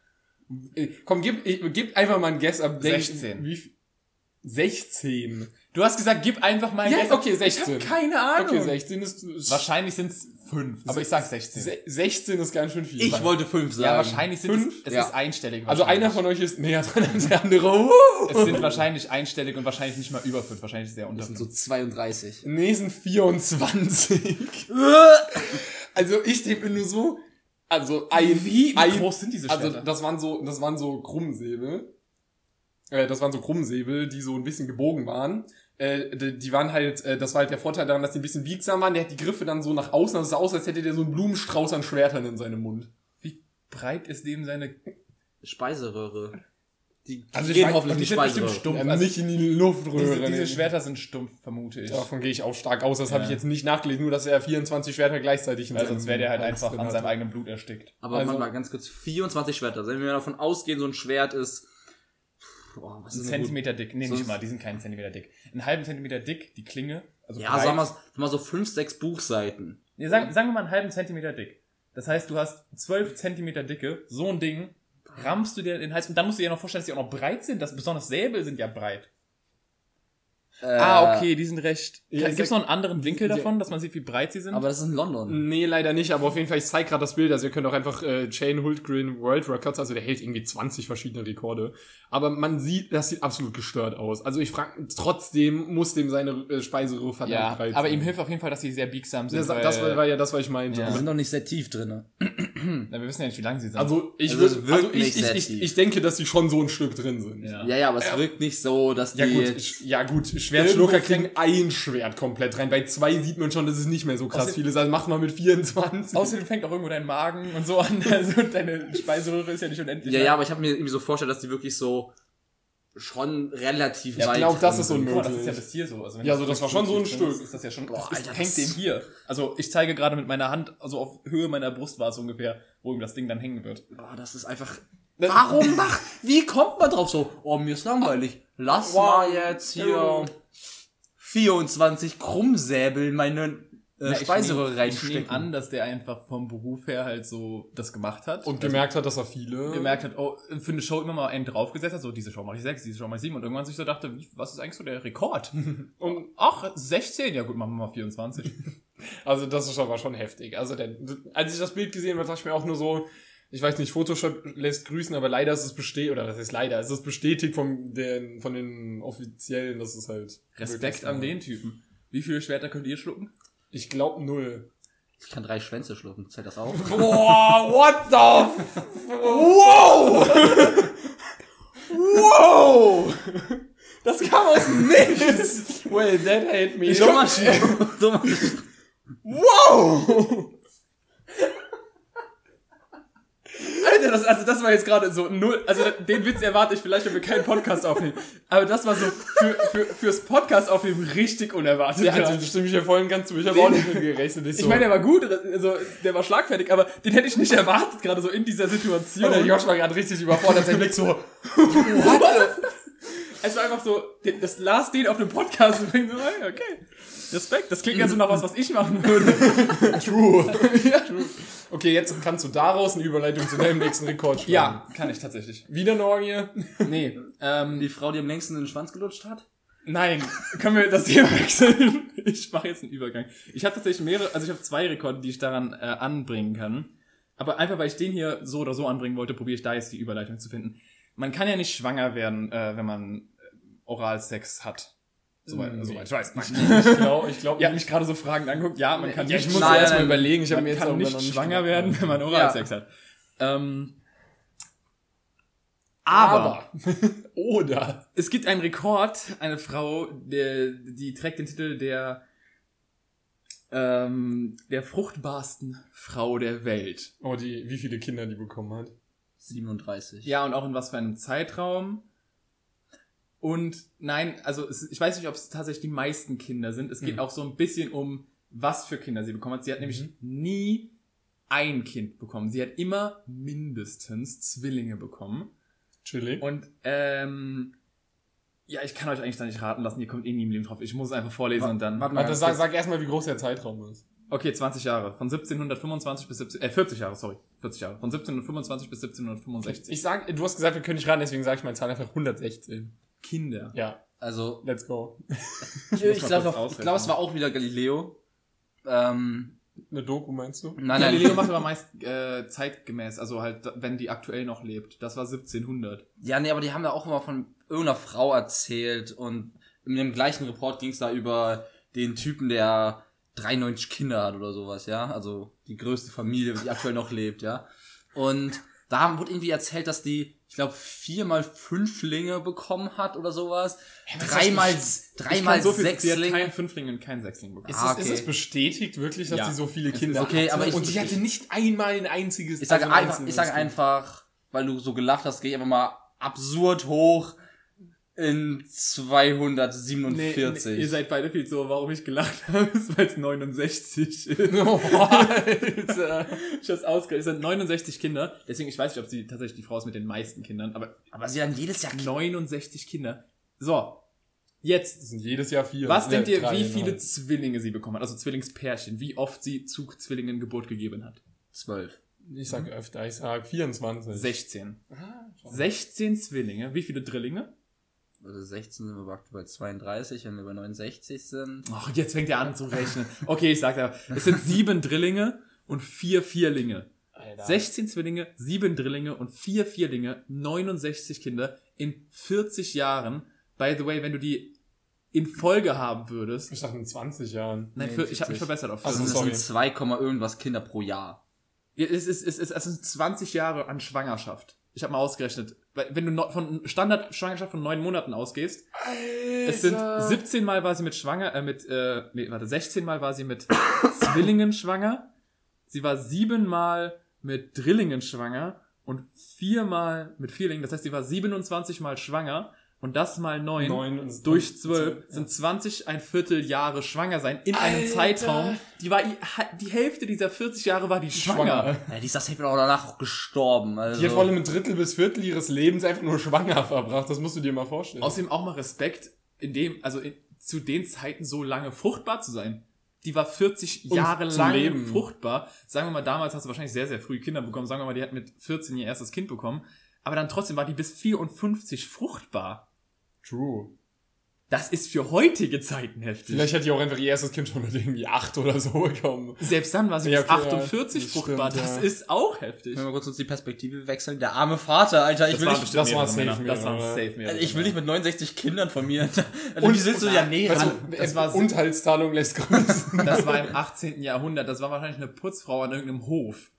Äh, Komm, gib, ich, gib einfach mal ein Guess ab. Denk- 16. Wie, viel- 16. Du hast gesagt, gib einfach mal ein Ja, Guess. okay, Ich 16. habe keine Ahnung. Okay, 16 ist, ist Wahrscheinlich sind es 5, aber ich sag 16. Se- 16 ist ganz schön viel. Ich wollte fünf sagen. ja, wahrscheinlich sind Fünf? es, es Ja. ist einstellig. Also einer von euch ist näher dran als der andere. Es sind wahrscheinlich einstellig und wahrscheinlich nicht mal über 5, wahrscheinlich sehr unter Das sind 5. so 32. Nee, sind 24. also ich denke mir nur so, also ein, Wie ein, groß sind diese also Schwerter? das waren so, das waren so Krummsäbel. Äh, das waren so Krummsäbel, die so ein bisschen gebogen waren. Äh, die, die waren halt, äh, das war halt der Vorteil daran, dass die ein bisschen biegsam waren. Der hat die Griffe dann so nach außen, also es sah aus, als hätte der so einen Blumenstrauß an Schwertern in seinem Mund. Wie breit ist dem seine... Speiseröhre. Die, die Also ich gehen hoffentlich die nicht sind bestimmt Speiseröhre. stumpf. Ja, Also nicht in die Luftröhre. Diese, diese? Schwerter sind stumpf, vermute ich. Davon gehe ich auch stark aus. Das habe Ja. ich jetzt nicht nachgelesen, nur dass er 24 Schwerter gleichzeitig in Weil seinem sonst wäre der halt einfach an seinem eigenen Blut erstickt. Aber Also- also, mal ganz kurz, 24 Schwerter. Wenn wir davon ausgehen, so ein Schwert ist, boah, was Ein ist denn gut? Zentimeter dick. Nee, So nicht mal, die sind keinen Zentimeter dick. Einen halben Zentimeter dick, die Klinge. Also Ja, breit. sagen wir sag mal so 5, 6 Buchseiten. Nee, sagen, sagen wir mal einen halben Zentimeter dick. Das heißt, du hast 12 Zentimeter dicke, so ein Ding, rammst du dir den Hals und dann musst du dir noch vorstellen, dass die auch noch breit sind. Das, besonders Säbel sind ja breit. Äh, die sind recht. Ja, Gibt es noch einen anderen Winkel Ja. davon, dass man sieht, wie breit sie sind? Aber das ist in London. Nee, leider nicht, aber auf jeden Fall, ich zeige gerade das Bild, also ihr könnt auch einfach äh, Chain Hultgren World Records, also der hält irgendwie 20 verschiedene Rekorde. Aber man sieht, das sieht absolut gestört aus. Also ich frage, trotzdem muss dem seine äh, Speiseröhre verdammt ja, breit aber sein. ihm hilft auf jeden Fall, dass sie sehr biegsam sind. das, weil, das war, war ja das, was ich meinte. Ja. Die sind noch nicht sehr tief drin. Na, wir wissen ja nicht, wie lang sie sind. Also ich Also also ich, nicht ich, sehr ich, tief. ich denke, dass die schon so ein Stück drin sind. ja. Ja, ja, aber es wirkt nicht so, dass die Ja gut, ja gut, Schwertschlucker kriegen ein Schwert komplett rein. Bei zwei sieht man schon, dass es nicht mehr so krass Außerdem- viele sind. Macht mal mit 24. Außerdem fängt auch irgendwo dein Magen und so an. Also deine Speiseröhre ist ja nicht unendlich. Ja, ja, aber ich habe mir irgendwie so vorgestellt, dass die wirklich so schon relativ Ja, weit ich glaub, das ist so ein mal, das ist ja bis hier so. Also wenn Ja, so das war schon so ein drin Stück. Ist, ist das ja schon. Boah, das Alter, hängt das- dem hier. Also ich zeige gerade mit meiner Hand, also auf Höhe meiner Brustwarze ungefähr, wo ihm das Ding dann hängen wird. Boah, das ist einfach. Warum macht. Wie kommt man drauf so? Oh, mir ist langweilig. Lass Wow. mal jetzt hier 24 Krummsäbel in meine äh, Speiseröhre Ich reinstecken. nehme an, dass der einfach vom Beruf her halt so das gemacht hat. Und gemerkt hat, dass er viele. gemerkt hat, oh, für eine Show immer mal einen draufgesetzt hat, so diese Show mache ich sechs, diese Show mache ich sieben und irgendwann sich so dachte, wie, was ist eigentlich so der Rekord? Und Ach, 16, ja gut, machen wir mal 24. also das ist aber schon heftig. Also der, als ich das Bild gesehen habe, dachte ich mir auch nur so, ich weiß nicht, Photoshop lässt grüßen, aber leider ist es bestätigt, oder was ist leider, es ist bestätigt von den, von den Offiziellen, dass es halt. Respekt an den Typen. Wie viele Schwerter könnt ihr schlucken? Ich glaube null. Ich kann drei Schwänze schlucken. Zählt das auch? Boah, what the f Wow! wow! Das kam aus dem Nichts! Well, that hate me. Thomas, Thomas, Wow! Alter, das, also das war jetzt gerade so null, also den Witz erwarte ich vielleicht, wenn wir keinen Podcast aufnehmen. Aber das war so für, für, fürs Podcast aufnehmen richtig unerwartet. Ja, also stimme ich ja voll und ganz zu. Ich habe auch nicht mit gerechnet. ich meine, der war gut, also der war schlagfertig, aber den hätte ich nicht erwartet, gerade so in dieser Situation. der Josh war gerade richtig überfordert. Sein Blick so, Es war einfach so, das las den auf dem Podcast und so, okay. Respekt, das klingt ja so nach was, was ich machen würde. true. true. Okay, jetzt kannst du daraus eine Überleitung zu deinem nächsten Rekord schreiben. Ja, kann ich tatsächlich. Wieder eine Orgie? Nee, ähm, die Frau, die am längsten in den Schwanz gelutscht hat? Nein, können wir das Thema wechseln? Ich mache jetzt einen Übergang. Ich habe tatsächlich mehrere, also ich habe zwei Rekorde, die ich daran äh, anbringen kann. Aber einfach, weil ich den hier so oder so anbringen wollte, probiere ich da jetzt die Überleitung zu finden. Man kann ja nicht schwanger werden, äh, wenn man äh, Oralsex hat. Soweit, Nee. soweit ich weiß. Ich glaube, ich glaube, Ihr habt mich gerade so fragend angeguckt. Ja, man kann ich nicht, muss Nein, erst mal nein, überlegen. Ich habe mir jetzt kann aber nicht noch schwanger gemacht. werden, wenn man Oralsex hat. Ähm, Aber. Oder. Es gibt einen Rekord, eine Frau, der, die trägt den Titel der, ähm, der fruchtbarsten Frau der Welt. Oh, die, wie viele Kinder die bekommen hat. 37. Ja, und auch in was für einem Zeitraum. Und nein, also es, ich weiß nicht, ob es tatsächlich die meisten Kinder sind. Es geht Mhm. auch so ein bisschen um, was für Kinder sie bekommen hat. Sie hat nämlich nie ein Kind bekommen. Sie hat immer mindestens Zwillinge bekommen. Chillig. Und ähm, ja, ich kann euch eigentlich da nicht raten lassen, ihr kommt eh nie im Leben drauf. Ich muss es einfach vorlesen und dann. warte mal. Warte, sag, sag erstmal, wie groß der Zeitraum ist. Okay, 20 Jahre. Von 1725 bis 17, äh, 40 Jahre, sorry. 40 Jahre. Von 1725 bis 1765. Ich sag, du hast gesagt, wir können nicht raten, deswegen sage ich meine Zahl einfach 116. Kinder. Ja, Also, let's go. ich, glaube, glaub, es war auch wieder Galileo. Ähm, Eine Doku meinst du? nein, nein. Galileo macht aber meist äh, zeitgemäß, also halt, wenn die aktuell noch lebt. Das war 1700. Ja, nee, aber die haben ja auch immer von irgendeiner Frau erzählt und in dem gleichen Report ging es da über den Typen, der 93 Kinder hat oder sowas, ja. Also die größte Familie, die aktuell noch lebt, ja. Und da wurde irgendwie erzählt, dass die, ich glaube, viermal Fünflinge bekommen hat oder sowas. Dreimal, dreimal kann so viel, sie hat Sechslinge. kein Fünfling und kein Sechsling bekommen. Ist, Ah, es, ist okay. es bestätigt wirklich, dass Ja. sie so viele Kinder okay, hatte? aber ich- Und sie hatte nicht einmal ein einziges Ich sage also ein einfach, ich sage einfach, weil du so gelacht hast, gehe ich einfach mal absurd hoch in Nee, 247. nee, ihr seid beide viel so, warum ich gelacht habe, ist, weil es 69 ist. Oh, Alter. Ich hab's ausgerechnet. Es sind 69 Kinder. Deswegen, ich weiß nicht, ob sie tatsächlich die Frau ist mit den meisten Kindern, aber, aber sie haben jedes Jahr 69 Kinder. So. Jetzt. Das sind jedes Jahr vier. Was Ne, denkt ihr, wie viele Zwillinge sie bekommen hat? Also Zwillingspärchen. Wie oft sie zu Zwillingen Geburt gegeben hat? 12. Ich sag öfter, ich sag 24. 16. Ah, schon. 16 Zwillinge. Wie viele Drillinge? Also 16 sind wir aktuell bei 32, wenn wir bei 69 sind. Ach, jetzt fängt er an zu rechnen. Okay, ich sag da, es sind sieben Drillinge und vier Vierlinge. Alter. 16 Zwillinge, sieben Drillinge und vier Vierlinge, 69 Kinder in 40 Jahren. By the way, wenn du die in Folge haben würdest. Ich dachte in 20 Jahren. Nein, Nee, für, ich habe 40. mich verbessert auf Also, Also das 40. sind sorry. 2, irgendwas Kinder pro Jahr. Ja, Es, ist, es, ist, es sind 20 Jahre an Schwangerschaft. Ich habe mal ausgerechnet. Wenn du von Standard-Schwangerschaft von neun Monaten ausgehst, es sind 17 Mal war sie mit schwanger, äh, mit, äh, nee, warte, 16 Mal war sie mit Zwillingen schwanger. Sie war sieben Mal mit Drillingen schwanger und viermal mit Vierlingen. Das heißt, sie war 27 Mal schwanger und das mal neun, Neun und- durch zwölf ja. sind 20 ein Viertel Jahre schwanger sein in einem Alter. Zeitraum. Die war die Hälfte dieser 40 Jahre war die schwanger. Ja, die ist das auch danach auch gestorben. Also, Die hat vor allem ein Drittel bis Viertel ihres Lebens einfach nur schwanger verbracht. Das musst du dir mal vorstellen. Außerdem auch mal Respekt, in dem, also in, zu den Zeiten so lange fruchtbar zu sein. Die war 40 Und Jahre lang Leben. fruchtbar. Sagen wir mal, damals hast du wahrscheinlich sehr, sehr früh Kinder bekommen. Sagen wir mal, die hat mit 14 ihr erstes Kind bekommen. Aber dann trotzdem war die bis 54 fruchtbar. True. Das ist für heutige Zeiten heftig. Vielleicht hat die auch einfach ihr erstes Kind schon mit irgendwie acht oder so bekommen. Selbst dann war sie Ja, bis okay, ja, 48 das fruchtbar. stimmt, das ja. ist auch heftig. Wenn wir kurz uns die Perspektive wechseln. Der arme Vater, Alter. Ich Das will, nicht, bestimmt das war safe Männer. Das mehrere. safe mehrere also ich will nicht mit 69 Kindern von mir. Also Und- wie willst du ja näher Also, das es war war so- Unterhaltszahlung lässt grüßen. Das war im 18. Jahrhundert. Das war wahrscheinlich eine Putzfrau an irgendeinem Hof.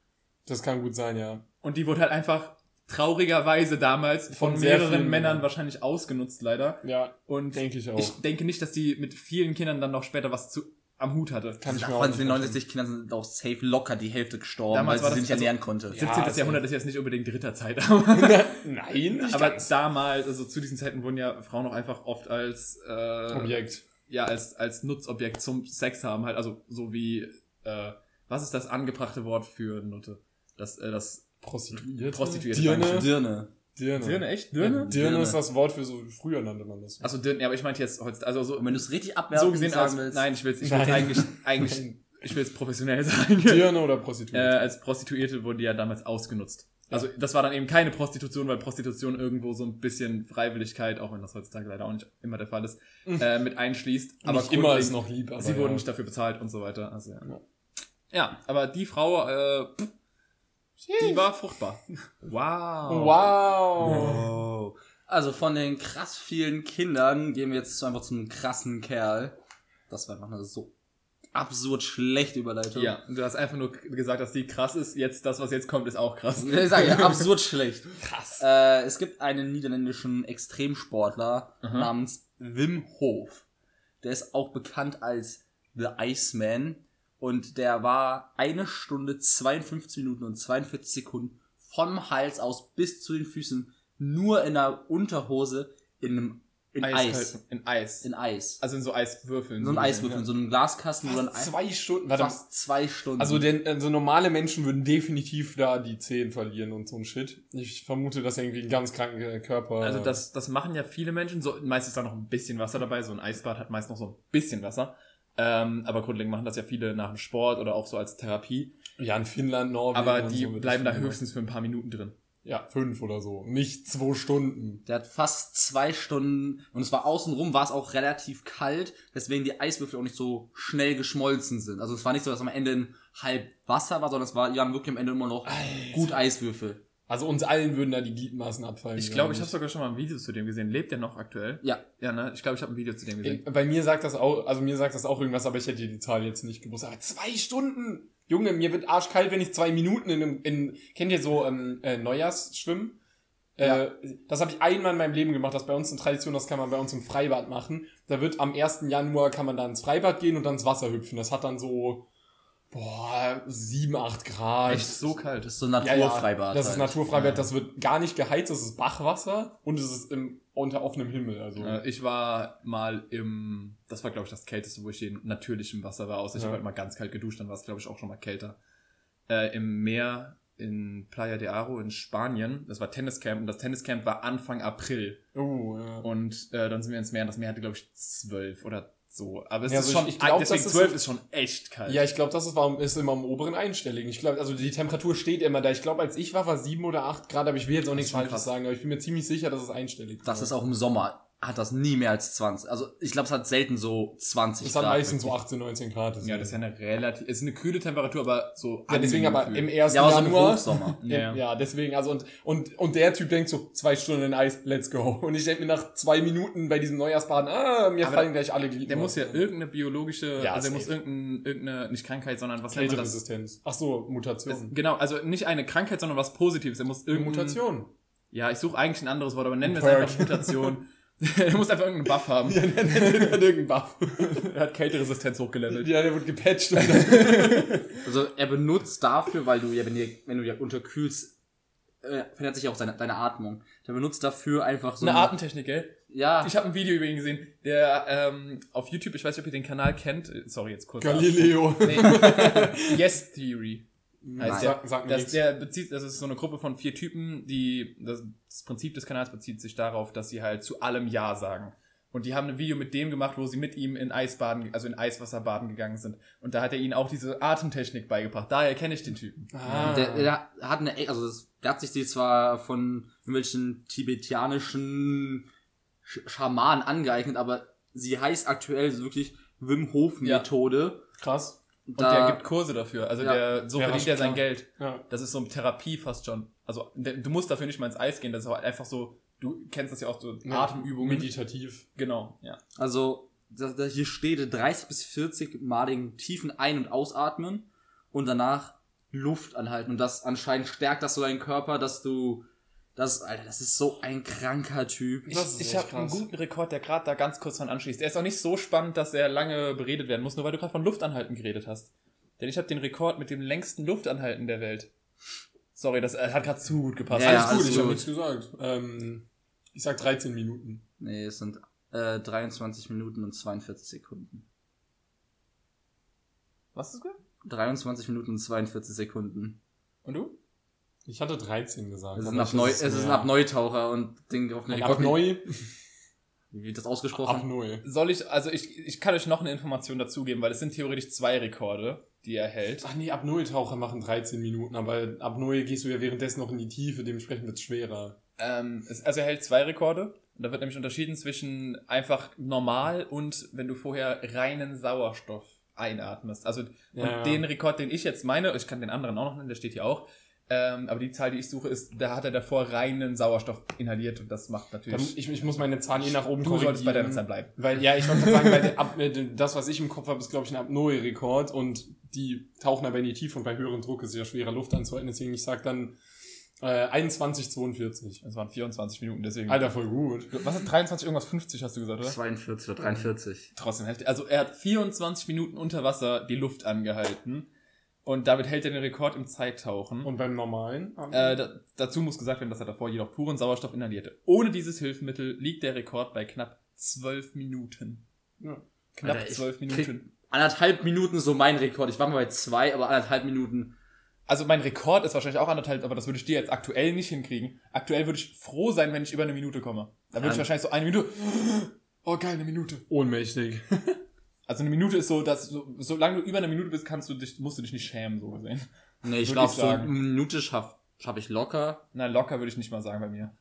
Das kann gut sein, ja. Und die wurde halt einfach traurigerweise damals von, Von mehreren vielen Männern wahrscheinlich ausgenutzt, leider. Ja, Und denke ich auch. ich denke nicht, dass die mit vielen Kindern dann noch später was zu, am Hut hatte. kann ich mir auch Davon sind vorstellen. 69 Kindern sind auch safe locker die Hälfte gestorben, Damals weil sie das- sich nicht also- ernähren konnte. 17. safe. Jahrhundert ist jetzt nicht unbedingt Ritterzeit. Nein, nicht aber ganz. damals, also zu diesen Zeiten wurden ja Frauen auch einfach oft als, äh, Objekt. ja, als, als Nutzobjekt zum Sex haben halt. Also so wie, äh, was ist das angebrachte Wort für Nutte? Das, äh, das Prostituierte. Prostituierte, Dirne. Dirne. Dirne. Dirne, echt? Dirne? Dirne? Dirne Dirne. ist das Wort für so, früher nannte man das. Also Dirne, ja, aber ich meinte jetzt heute, also so, wenn du es richtig abwerten so gesehen als, sagen willst, nein, ich will es ich Nein. eigentlich, eigentlich, Nein. ich will es professionell sagen. Dirne oder äh, Prostituierte. als Prostituierte wurden die ja damals ausgenutzt. Also das war dann eben keine Prostitution, weil Prostitution irgendwo so ein bisschen Freiwilligkeit, auch wenn das heutzutage leider auch nicht immer der Fall ist, äh, mit einschließt. Aber nicht immer ist noch lieb, aber sie ja. wurden nicht dafür bezahlt und so weiter. Also, ja. Ja. ja, aber die Frau, äh, pff, die war fruchtbar. Wow. Wow. Oh. Also von den krass vielen Kindern gehen wir jetzt einfach zum krassen Kerl. Das war einfach eine so absurd schlechte Überleitung. Ja, du hast einfach nur gesagt, dass die krass ist. Jetzt, das, was jetzt kommt, ist auch krass. Ich sage ja, absurd schlecht. Krass. Äh, es gibt einen niederländischen Extremsportler namens Wim Hof. Der ist auch bekannt als The Iceman. Und der war eine Stunde 52 Minuten und 42 Sekunden vom Hals aus bis zu den Füßen nur in der Unterhose in einem in Eis. Eiskalt- In Eis. In Eis. also in so Eiswürfeln. So ein gesehen, Eiswürfel, in so einem Glaskasten, wo dann Fast ein, zwei Stunden. Warte, fast zwei Stunden. also, denn, also normale Menschen würden definitiv da die Zehen verlieren und so ein Shit. Ich vermute, dass irgendwie ein ganz kranker Körper. Also das, das machen ja viele Menschen. So, meist ist da noch ein bisschen Wasser dabei. So ein Eisbad hat meist noch so ein bisschen Wasser. Ähm, aber grundlegend machen das ja viele nach dem Sport oder auch so als Therapie. Ja, in Finnland, Norwegen. Aber und die so bleiben da höchstens für ein paar Minuten drin. Ja, fünf oder so. Nicht zwei Stunden. Der hat fast zwei Stunden und es war außenrum, war es auch relativ kalt, weswegen die Eiswürfel auch nicht so schnell geschmolzen sind. Also es war nicht so, dass am Ende ein halb Wasser war, sondern es war, die waren wirklich am Ende immer noch gut Eiswürfel. Also uns allen würden da die Gliedmaßen abfallen. Ich glaube, ich habe sogar schon mal ein Video zu dem gesehen. Lebt der noch aktuell? Ja. Ja, ne? Ich glaube, ich habe ein Video zu dem gesehen. Bei mir sagt das auch, also mir sagt das auch irgendwas, aber ich hätte die Zahl jetzt nicht gewusst. Aber zwei Stunden! Junge, mir wird arschkalt, wenn ich zwei Minuten in einem, in, kennt ihr so ähm, äh, Neujahrsschwimmen? Äh, das habe ich einmal in meinem Leben gemacht, das ist bei uns eine Tradition, das kann man bei uns im Freibad machen. Da wird am 1. Januar kann man da ins Freibad gehen und dann ins Wasser hüpfen. Das hat dann so, Boah, 7, 8 Grad. Echt so kalt. Das ist so ein Ja, ja, Naturfreibad. Das ist halt. Naturfreibad, das wird gar nicht geheizt, das ist Bachwasser und es ist im, unter offenem Himmel. Also. Ich war mal im, das war glaube ich das kälteste, wo ich in natürlichem Wasser war, außer ich Ja. habe halt mal ganz kalt geduscht, dann war es glaube ich auch schon mal kälter. Äh, Im Meer in Playa de Aro in Spanien, das war Tenniscamp und das Tenniscamp war Anfang April Oh, ja. und äh, dann sind wir ins Meer und das Meer hatte glaube ich zwölf oder so. Aber es Ja, ist also schon, ich- glaub, deswegen das ist zwölf so- ist schon echt kalt. Ja, ich glaube, das ist, warum ist immer im oberen Einstelligen. Ich glaube, also die Temperatur steht immer da. Ich glaube, als ich war, war 7 oder 8 Grad, aber ich will jetzt auch nichts Falsches sagen, aber ich bin mir ziemlich sicher, dass es einstellig Das war. ist auch im Sommer, hat das nie mehr als 20. Also ich glaube, es hat selten so 20 Es hat meistens so wirklich. 18, 19 Grad. ja, das ist ja eine relativ, ist eine kühle Temperatur, aber so ja, deswegen aber im ersten Ja, so Januar. Hochsommer. Ja, ja. Deswegen, also und, und, und der Typ denkt so, zwei Stunden in Eis, let's go. Und ich denke mir nach zwei Minuten bei diesem Neujahrsbaden, ah, mir Aber fallen gleich alle Glieder. Der muss ja irgendeine biologische, Ja, also der muss irgendeine, irgendeine, nicht Krankheit, sondern was nennt man das? Kälteresistenz. Ach so, Das, Mutation. genau, also nicht eine Krankheit, sondern was Positives. Er muss irgendein, Mutation. Ja, ich suche eigentlich ein anderes Wort, aber nennen wir es einfach Mutation. er muss einfach irgendeinen Buff haben. Ja, der hat irgendeinen Buff. Er hat Kälteresistenz hochgelevelt. Ja, der wird gepatcht. Also er benutzt dafür, weil du ja, wenn, dir, wenn du ja unterkühlst, äh, verändert sich auch seine, deine Atmung. Der benutzt dafür einfach so Eine Atemtechnik, gell? Ja, Ich habe ein Video über ihn gesehen, der ähm, auf YouTube, ich weiß nicht, ob ihr den Kanal kennt, sorry, jetzt kurz. Galileo. Nee. yes Theory. Heißt Nein. der, Sag- sag mir das, nichts. der bezieht, das ist so eine Gruppe von vier Typen, die, das, das Prinzip des Kanals bezieht sich darauf, dass sie halt zu allem Ja sagen. Und die haben ein Video mit dem gemacht, wo sie mit ihm in Eisbaden, also in Eiswasser baden gegangen sind. Und da hat er ihnen auch diese Atemtechnik beigebracht. Daher kenne ich den Typen. Ah. der, der hat eine, also das, der hat sich die zwar von irgendwelchen tibetianischen Sch Schamanen angeeignet, aber sie heißt aktuell so wirklich Wim Hof Methode. Krass. Und der gibt Kurse dafür. Also Ja. der, so Ja, verdient er sein Geld. Ja. Das ist so eine Therapie fast schon. Also du musst dafür nicht mal ins Eis gehen. Das ist auch einfach so, du kennst das ja auch so, Atemübungen. Meditativ. Genau, ja. Also da, da hier steht 30 bis 40 maligen tiefen Ein- und Ausatmen und danach Luft anhalten. Und das anscheinend stärkt das so deinen Körper, dass du das, Alter, das ist so ein kranker Typ. Ich echt habe einen guten Rekord, der gerade da ganz kurz dran anschließt. Der ist auch nicht so spannend, dass er lange beredet werden muss, nur weil du gerade von Luftanhalten geredet hast. Denn ich habe den Rekord mit dem längsten Luftanhalten der Welt. Sorry, das äh, hat gerade zu gut gepasst. Ja, Alles ja, gut, alles ich habe nichts gesagt. Ähm, ich sag 13 Minuten. Nee, es sind äh, 23 Minuten und 42 Sekunden. Was ist gut? 23 Minuten und 42 Sekunden. Und du? Ich hatte 13 gesagt. Es ist ein, Abneu es ist ein. Abneutaucher und den auf den Ein Rekord. Abneu. Wie wird das ausgesprochen? Abneu. Soll ich, also ich, ich kann euch noch eine Information dazugeben, weil es sind theoretisch zwei Rekorde, die er hält. Ach nee, Apnoe-Taucher machen 13 Minuten, aber Apnoe gehst du ja währenddessen noch in die Tiefe, dementsprechend wird es schwerer. Ähm, es, also er hält zwei Rekorde. Und da wird nämlich unterschieden zwischen einfach normal und wenn du vorher reinen Sauerstoff einatmest. Also Ja, und ja. den Rekord, den ich jetzt meine, ich kann den anderen auch noch nennen, der steht hier auch. Ähm, aber die Zahl, die ich suche, ist, da hat er davor reinen Sauerstoff inhaliert und das macht Dann, natürlich. ich, ich muss meine Zahlen eh nach oben du solltest bei deiner Zahl bleiben. Weil, ja, ich wollte sagen, weil der Ab, äh, das, was ich im Kopf habe, ist, glaube ich, ein Apnoe-Rekord und die tauchen aber in die Tiefe und bei höherem Druck ist ja schwerer Luft anzuhalten, deswegen ich sag dann äh, 21,42. Das waren 24 Minuten, deswegen. Alter, voll gut. Was hat 23 irgendwas 50 hast du gesagt, oder? 42 oder 43. Trotzdem heftig. Also er hat 24 Minuten unter Wasser die Luft angehalten und damit hält er den Rekord im Zeittauchen. Und beim normalen? Äh, da, dazu muss gesagt werden, dass er davor jedoch puren Sauerstoff inhalierte. Ohne dieses Hilfsmittel liegt der Rekord bei knapp 12 Minuten. ja. Knapp Alter, ich 12 krieg- Minuten. Anderthalb Minuten ist so mein Rekord. Ich war mal bei zwei, aber anderthalb Minuten. Also mein Rekord ist wahrscheinlich auch anderthalb, aber das würde ich dir jetzt aktuell nicht hinkriegen. Aktuell würde ich froh sein, wenn ich über eine Minute komme. Da würde ich wahrscheinlich so eine Minute. Oh, geil, eine Minute. Ohnmächtig. Also eine Minute ist so, dass so, solange du über eine Minute bist, kannst du dich, musst du dich nicht schämen, so gesehen. Nee, ich glaube, so eine Minute schaff, schaff ich locker. Na, locker würde ich nicht mal sagen bei mir.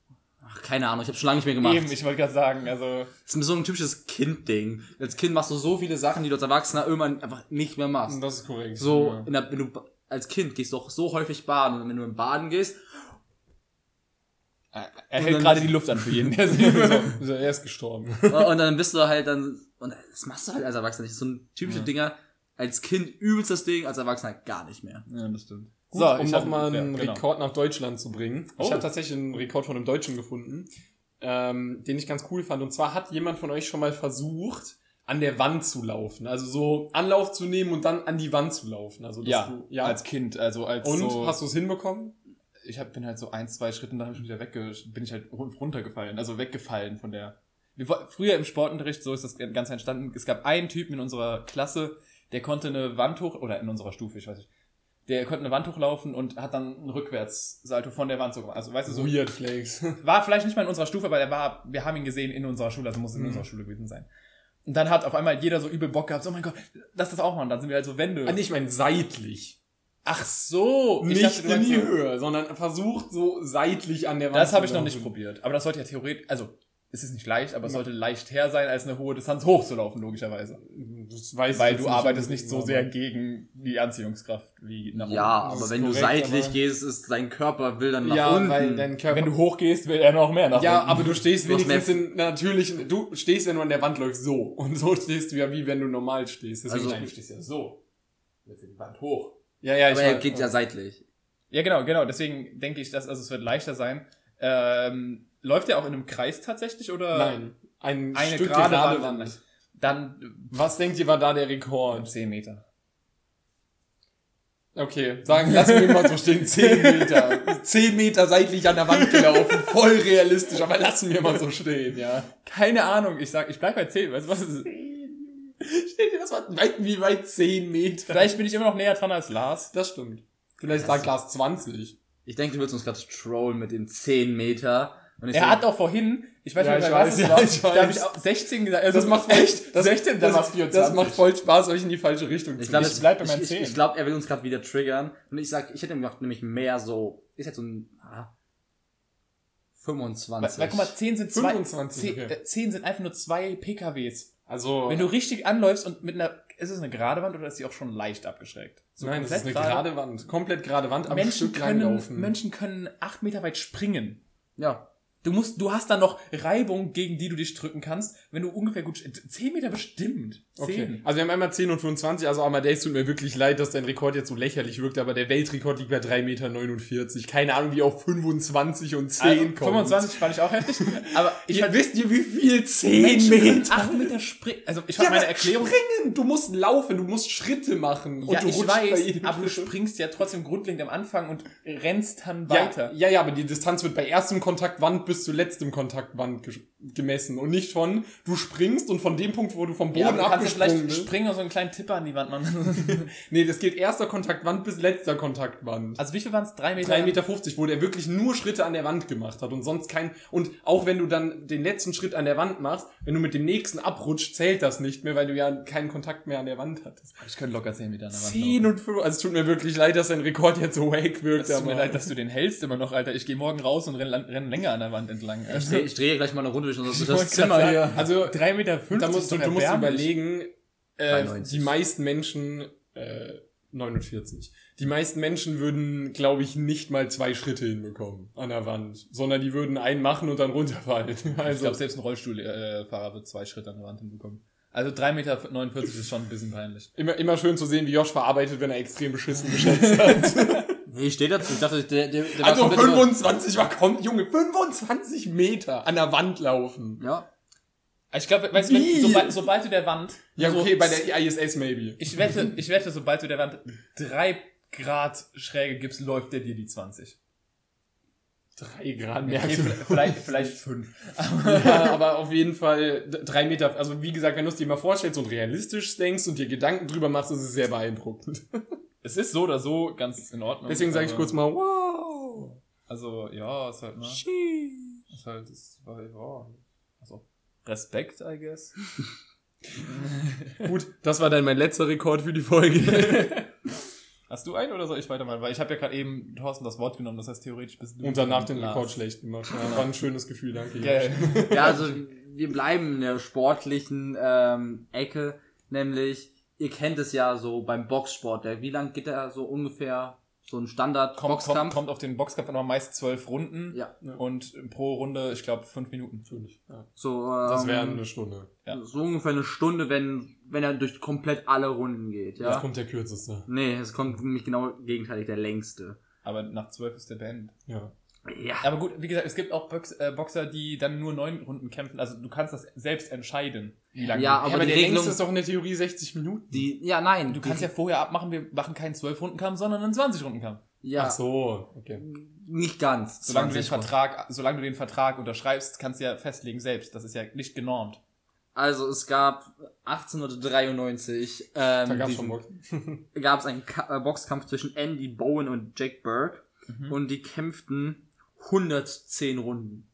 Ach, keine Ahnung, ich habe schon lange nicht mehr gemacht. Eben, ich wollte gerade sagen, also. Das ist so ein typisches Kind-Ding. Als Kind machst du so viele Sachen, die du als Erwachsener irgendwann einfach nicht mehr machst. Das ist korrekt. So, Ja. in der, wenn du als Kind gehst du auch so häufig baden und wenn du im Baden gehst, Er hält gerade die Luft an für jeden. Der so. Ist er erst gestorben. und dann bist du halt dann, und das machst du halt als Erwachsener nicht. So ein typische Ja. Dinger, als Kind übelst das Ding, als Erwachsener gar nicht mehr. ja, das stimmt. Gut, um ich nochmal einen ja, genau. Rekord nach Deutschland zu bringen. Oh. Ich habe tatsächlich einen Rekord von einem Deutschen gefunden, ähm, den ich ganz cool fand. Und zwar hat jemand von euch schon mal versucht, an der Wand zu laufen. Also so Anlauf zu nehmen und dann an die Wand zu laufen. Also dass Ja, du, ja. als Kind, also als und so, hast du es hinbekommen? ich hab, bin halt so ein, zwei Schritte und dann hab ich wieder wegge, bin ich halt run- runtergefallen, also weggefallen von der. Wir, früher im Sportunterricht, so ist das Ganze entstanden, es gab einen Typen in unserer Klasse, der konnte eine Wand hoch, oder in unserer Stufe, ich weiß nicht, der konnte eine Wand hochlaufen und hat dann einen Rückwärtssalto von der Wand so gemacht. Also weißt du, so, Weird Flakes. war vielleicht nicht mal in unserer Stufe, aber der war, wir haben ihn gesehen in unserer Schule, also muss in Mhm. unserer Schule gewesen sein. Und dann hat auf einmal jeder so übel Bock gehabt, so, oh mein Gott, lass das auch machen, dann sind wir halt so Wände. Ah, nee, ich meine seitlich. Ach so, ich Nicht dachte, in die Höhe, sondern versucht so seitlich an der Wand Das habe ich noch nicht probiert. Aber das sollte ja theoretisch, also es ist nicht leicht, aber es sollte leichter sein, als eine hohe Distanz hochzulaufen, logischerweise. Das weiß Weil du nicht arbeitest nicht so aber- sehr gegen die Anziehungskraft wie nach Ja, Das aber wenn du korrekt, seitlich aber- gehst, ist dein Körper will dann nach Ja, unten. weil dein Körper. Wenn du hochgehst, will er noch mehr nach ja, unten. aber du stehst Du wenigstens in natürlichen. Du stehst ja nur an der Wand läufst so und so stehst du ja wie wenn du normal stehst. Deswegen Also- Nein, du stehst ja so. Jetzt die Wand hoch. ja, ja, ich aber er weiß. geht ja seitlich. Ja, genau, genau. Deswegen denke ich, dass also es wird leichter sein. Ähm, läuft er auch in einem Kreis tatsächlich oder Nein, ein eine Stück gerade, gerade Wand? Wand. Dann Was denkt ihr war da der Rekord? 10 Meter. Okay, sagen, lassen wir mal so stehen, 10 Meter. 10 Meter seitlich an der Wand gelaufen, voll realistisch, aber lassen wir mal so stehen, ja. Keine Ahnung, ich sag, ich bleib bei 10. Weißt du, was ist es? Steht dir das mal weit, wie weit 10 Meter? Vielleicht bin ich immer noch näher dran als Lars. Das stimmt. Vielleicht sagt Glas 20. Ich denke, du willst uns gerade trollen mit den 10 Meter. Ich Er so- hat auch vorhin, ich weiß Ja, nicht ich mehr, was weiß, es war, ich da habe ich auch 16 gesagt. Also Das macht voll, echt, das, 16, dann das, war's 24. das macht voll Spaß, euch in die falsche Richtung Ich zu glaube, Ich es- bleib bei ich, meinen ich, 10. ich glaube, er will uns gerade wieder triggern. Und ich sag, ich hätte ihm gedacht, nämlich mehr so, ist jetzt so ein ah, 25. weil, weil guck mal, 10 sind zwei, 25, 10, okay. äh, 10 sind einfach nur zwei PKWs. Also, Wenn du richtig anläufst und mit einer, ist es eine gerade Wand oder ist die auch schon leicht abgeschrägt? So nein, das ist eine gerade Wand. Komplett gerade Wand, am Menschen Stück können, laufen. Menschen können 8 Meter weit springen. ja. Du musst, du hast dann noch Reibung, gegen die du dich drücken kannst, wenn du ungefähr gut, 10 Meter bestimmt. 10. Okay. Also wir haben einmal 10 und 25, also Amadeus tut mir wirklich leid, dass dein Rekord jetzt so lächerlich wirkt, aber der Weltrekord liegt bei 3,49 Meter. Keine Ahnung, wie auf 25 und 10 Also, kommt. 25 fand ich auch heftig, aber ich Ihr wisst ihr, wie viel 10 Menschen können Meter? 8 Meter springen. Also ich Ja, fand meine Erklärung, springen! Du musst laufen, du musst Schritte machen. Und ja, du ich weiß, aber du springst ja trotzdem grundlegend am Anfang und rennst dann Ja, weiter. ja, ja, aber die Distanz wird bei erstem Kontakt Wand bis zu letztem Kontakt Wand ges- gemessen und nicht von du springst und von dem Punkt, wo du vom Boden Ja, aber du kannst ja abgesprungen vielleicht bist. springen und so einen kleinen Tipper an die Wand machen. Nee, das geht erster Kontakt Wand bis letzter Kontakt Wand. Also wie viel waren es? Drei Meter? 3,50 Meter, wo der wirklich nur Schritte an der Wand gemacht hat und sonst kein. Und auch wenn du dann den letzten Schritt an der Wand machst, wenn du mit dem nächsten abrutscht, zählt das nicht mehr, weil du ja keinen Kontakt mehr an der Wand hattest. Ich könnte locker 10 Meter an der Wand 10 und 5. Also es tut mir wirklich leid, dass dein Rekord jetzt so wack wirkt. Es tut mir leid, dass du den hältst immer noch, Alter. Ich gehe morgen raus und renn, renn länger an der Wand entlang. Ich drehe ich dreh gleich mal eine Runde Ich das wollte Zimmer grad hier. sagen, Also 3,50 Meter da musst du, du musst überlegen, äh, 93. die meisten Menschen, äh, 49. Die meisten Menschen würden, glaube ich, nicht mal zwei Schritte hinbekommen an der Wand, sondern die würden einen machen und dann runterfallen. Ich Also, glaube, selbst ein Rollstuhlfahrer wird zwei Schritte an der Wand hinbekommen. Also 3,49 Meter ist schon ein bisschen peinlich. immer, immer schön zu sehen, wie Josh verarbeitet, wenn er extrem beschissen geschätzt hat. Nee, ich stehe dazu. Ich dachte, der, der, der also komplett über- 25 war, komm, Junge, 25 Meter an der Wand laufen. Ja. Ich glaube, weißt du, sobald, sobald du der Wand. Ja, so- okay, bei der ISS maybe. Ich wette, ich wette, sobald du der Wand drei Grad Schräge gibst, läuft der dir die 20. Drei Grad mehr. Okay, vielleicht, vielleicht, fünf. Ja, aber auf jeden Fall drei Meter. Also wie gesagt, wenn du es dir mal vorstellst und realistisch denkst und dir Gedanken drüber machst, ist es sehr beeindruckend. Es ist so oder so ganz in Ordnung. Deswegen sage ich kurz mal, wow. Also, ja, ist halt, ne? Ist halt, ist, war, ja. Also, Respekt, I guess. Gut, das war dann mein letzter Rekord für die Folge. Hast du einen oder soll ich weitermachen? Weil ich habe ja gerade eben Thorsten das Wort genommen, das heißt theoretisch bist du. und danach den Lars. Rekord schlecht gemacht. Ja, war ein schönes Gefühl, danke. Geil. Ja, also wir bleiben in der sportlichen ähm, Ecke, nämlich ihr kennt es ja so beim Boxsport. Der, wie lang geht der so ungefähr so ein Standard Kommt, kommt, Boxkampf? kommt auf den Boxkampf immer meist zwölf Runden. Ja. Und pro Runde, ich glaube, fünf Minuten. Fünf. Ja. So Das ähm, wäre eine Stunde. Ja. so ungefähr eine Stunde, wenn wenn er durch komplett alle Runden geht, ja. Jetzt kommt der kürzeste. nee, es kommt nämlich genau gegenteilig der längste. Aber nach zwölf ist der beendet. Ja. Ja. Aber gut, wie gesagt, es gibt auch Box, äh, Boxer, die dann nur neun Runden kämpfen. Also du kannst das selbst entscheiden, wie lange. Ja, aber aber die der Regelung- längste ist doch in der Theorie 60 Minuten. Die, ja, nein. du kannst ja vorher abmachen, wir machen keinen 12-Runden-Kampf, sondern einen 20-Runden-Kampf. ja, Ach so, okay. nicht ganz. Solange du den 20 Runden. Vertrag, solange du den Vertrag unterschreibst, kannst du ja festlegen selbst. Das ist ja nicht genormt. Also es gab 1893 ähm, Da gab's diesen- einen Ka äh, Boxkampf zwischen Andy Bowen und Jack Burke Mhm. und die kämpften 110 Runden.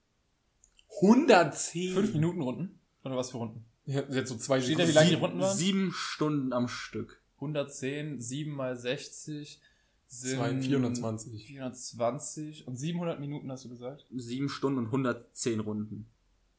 110. Fünf Minuten Runden? Oder was für Runden? Ja, jetzt so zwei Steht da, wie lange die Runden waren? Sieben Stunden am Stück. 110, 7 mal 60 sind Zwei- 420. 420 und 700 Minuten hast du gesagt? Sieben Stunden und 110 Runden.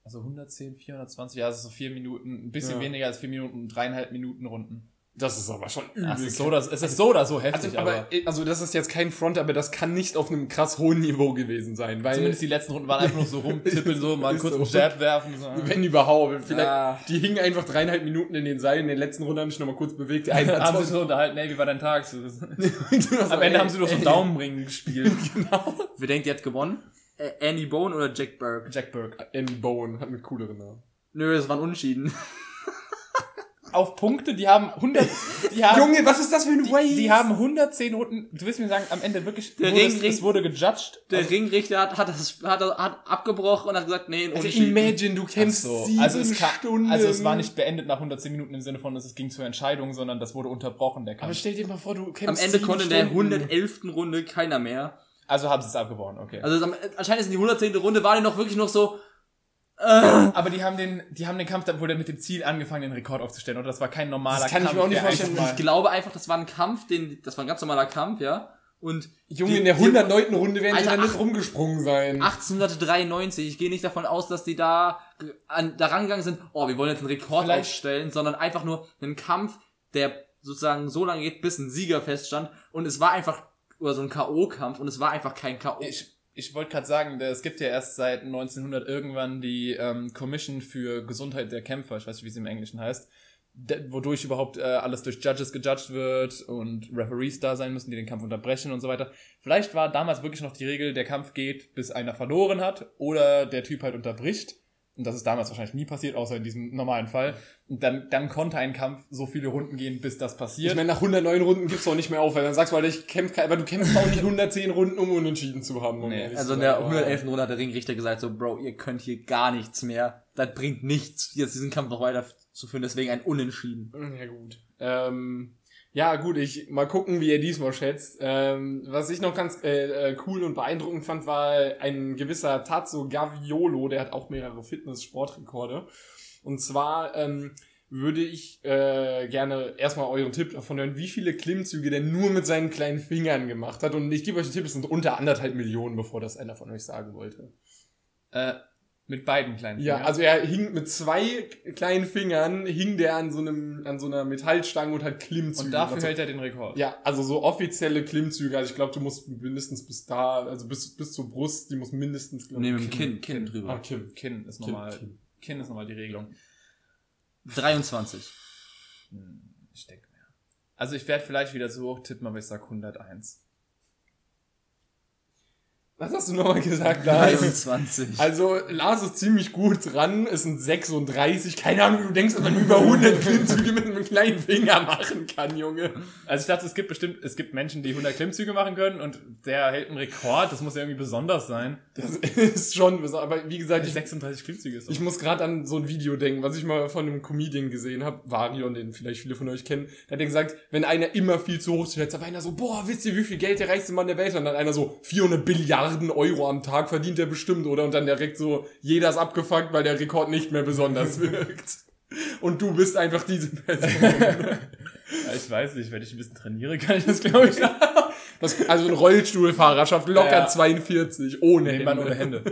Also 110, 420, ja, das ist so vier Minuten, ein bisschen Ja. weniger als vier Minuten, dreieinhalb Minuten Runden. Das ist aber schon übel. Das ist so, das, es ist so oder so heftig, also, aber, aber, also das ist jetzt kein Front, aber das kann nicht auf einem krass hohen Niveau gewesen sein, weil zumindest die letzten Runden waren einfach nur so rumtippeln, so mal kurz so. einen Jab werfen. So. wenn überhaupt, vielleicht Ja. die hingen einfach dreieinhalb Minuten in den Seilen, in den letzten Runden haben sich noch mal kurz bewegt. Der eine hat haben sich so unterhalten, ey, wie war dein Tag? So, Am Ende haben sie doch so Daumenringen gespielt. Wer denkt, ihr hat gewonnen? Äh, Andy Bowen oder Jack Burke? Jack Burke. Andy Bowen hat einen cooleren Namen. Nö, das waren Unentschieden. Auf Punkte, die haben 100, die haben, Junge, was ist das für ein die, die haben 110 Runden, du willst mir sagen, am Ende wirklich, Der wurde Ring- es, es wurde gejudged. Der Ringrichter hat, hat, das, hat, hat abgebrochen und hat gesagt, nee, Also imagine, du kämpfst So, sieben also es, kann, Stunden. also es war nicht beendet nach 110 Minuten im Sinne von, dass es ging zur Entscheidung, sondern das wurde unterbrochen, der Aber Kampf. stell dir mal vor, du Am kämpfst Ende sieben konnte in der Stunden. 111. Runde keiner mehr. Also haben sie es abgebrochen, okay. Also am- anscheinend ist in die 110. Runde war die noch wirklich noch so, aber die haben den, die haben den Kampf dann wohl mit dem Ziel angefangen, den Rekord aufzustellen, oder das war kein normaler Das kann ich Kampf. mir auch nicht vorstellen. ich glaube einfach, das war ein Kampf, den, das war ein ganz normaler Kampf, ja. Und Junge, die- in der die- 109. Runde werden die Alter, da nicht ach- rumgesprungen sein. 1893, ich gehe nicht davon aus, dass die da an, da rangegangen sind, oh, wir wollen jetzt einen Rekord Vielleicht- aufstellen, sondern einfach nur einen Kampf, der sozusagen so lange geht, bis ein Sieger feststand. Und es war einfach, oder so ein K.O.-Kampf, und es war einfach kein K.O. Ich, ich wollte gerade sagen, es gibt ja erst seit 1900 irgendwann die ähm, Commission für Gesundheit der Kämpfer, ich weiß nicht, wie sie im Englischen heißt, wodurch überhaupt äh, alles durch Judges gejudged wird und Referees da sein müssen, die den Kampf unterbrechen und so weiter. Vielleicht war damals wirklich noch die Regel, der Kampf geht, bis einer verloren hat oder der Typ halt unterbricht. Und das ist damals wahrscheinlich nie passiert, außer in diesem normalen Fall. Und dann, dann konnte ein Kampf so viele Runden gehen, bis das passiert. Ich meine, nach 109 Runden gibt's auch nicht mehr auf, weil dann sagst du, Alter, ich kämpfe, aber du kämpfst auch nicht 110 Runden, um unentschieden zu haben. um Nee, Also zu in der sein. 111. Runde hat der Ringrichter gesagt, so, Bro, ihr könnt hier gar nichts mehr. Das bringt nichts, jetzt diesen Kampf noch weiterzuführen, deswegen ein Unentschieden. Ja, gut. Ähm, ja, gut, ich mal gucken, wie er diesmal schätzt. Ähm, was ich noch ganz äh, äh, cool und beeindruckend fand, war ein gewisser Tazo Gaviolo, der hat auch mehrere Fitness-Sportrekorde. Und zwar ähm, würde ich äh, gerne erstmal euren Tipp davon hören, wie viele Klimmzüge der nur mit seinen kleinen Fingern gemacht hat. Und ich gebe euch den Tipp, es sind unter anderthalb Millionen, bevor das einer von euch sagen wollte. äh, mit beiden kleinen Ja, Fingern. also er hing mit zwei kleinen Fingern, hing der an so einem, an so einer Metallstange und hat Klimmzüge. und dafür gemacht. hält er den Rekord. Ja, also so offizielle Klimmzüge. Also ich glaube, du musst mindestens bis da, also bis, bis zur Brust, die muss mindestens, glaub ich, Nehmen Kinn, Kinn drüber. Ah, Kinn. Kinn ist Kinn, normal. Kinn. Kinn ist nochmal die Regelung. 23. Hm, Ich denke mehr. Also ich werde vielleicht wieder so hoch tippen, aber ich sag 101. Was hast du nochmal gesagt, Lars? 23. Also Lars ist ziemlich gut dran. Es sind 36. Keine Ahnung, wie du denkst, dass man über 100 Klimmzüge mit einem kleinen Finger machen kann, Junge. Also ich dachte, es gibt bestimmt, es gibt Menschen, die 100 Klimmzüge machen können und der hält einen Rekord. Das muss ja irgendwie besonders sein. Das ist schon, besonders. aber wie gesagt, ich 36 Klimmzüge ist doch. Ich muss gerade an so ein Video denken, was ich mal von einem Comedian gesehen habe, Varion, den vielleicht viele von euch kennen. Der hat dann gesagt, wenn einer immer viel zu hoch schätzt, war einer so, boah, wisst ihr, wie viel Geld der reichste Mann der Welt hat? Und dann einer so, 400 Billiarden Euro am Tag verdient er bestimmt, oder? Und dann direkt so, jeder ist abgefuckt, weil der Rekord nicht mehr besonders wirkt. Und du bist einfach diese Person. Ja, ich weiß nicht, wenn ich ein bisschen trainiere, kann ich das glaube ich. Das, also ein Rollstuhlfahrer schafft locker Ja. 42, ohne Nee, Mann Hände. ohne Hände.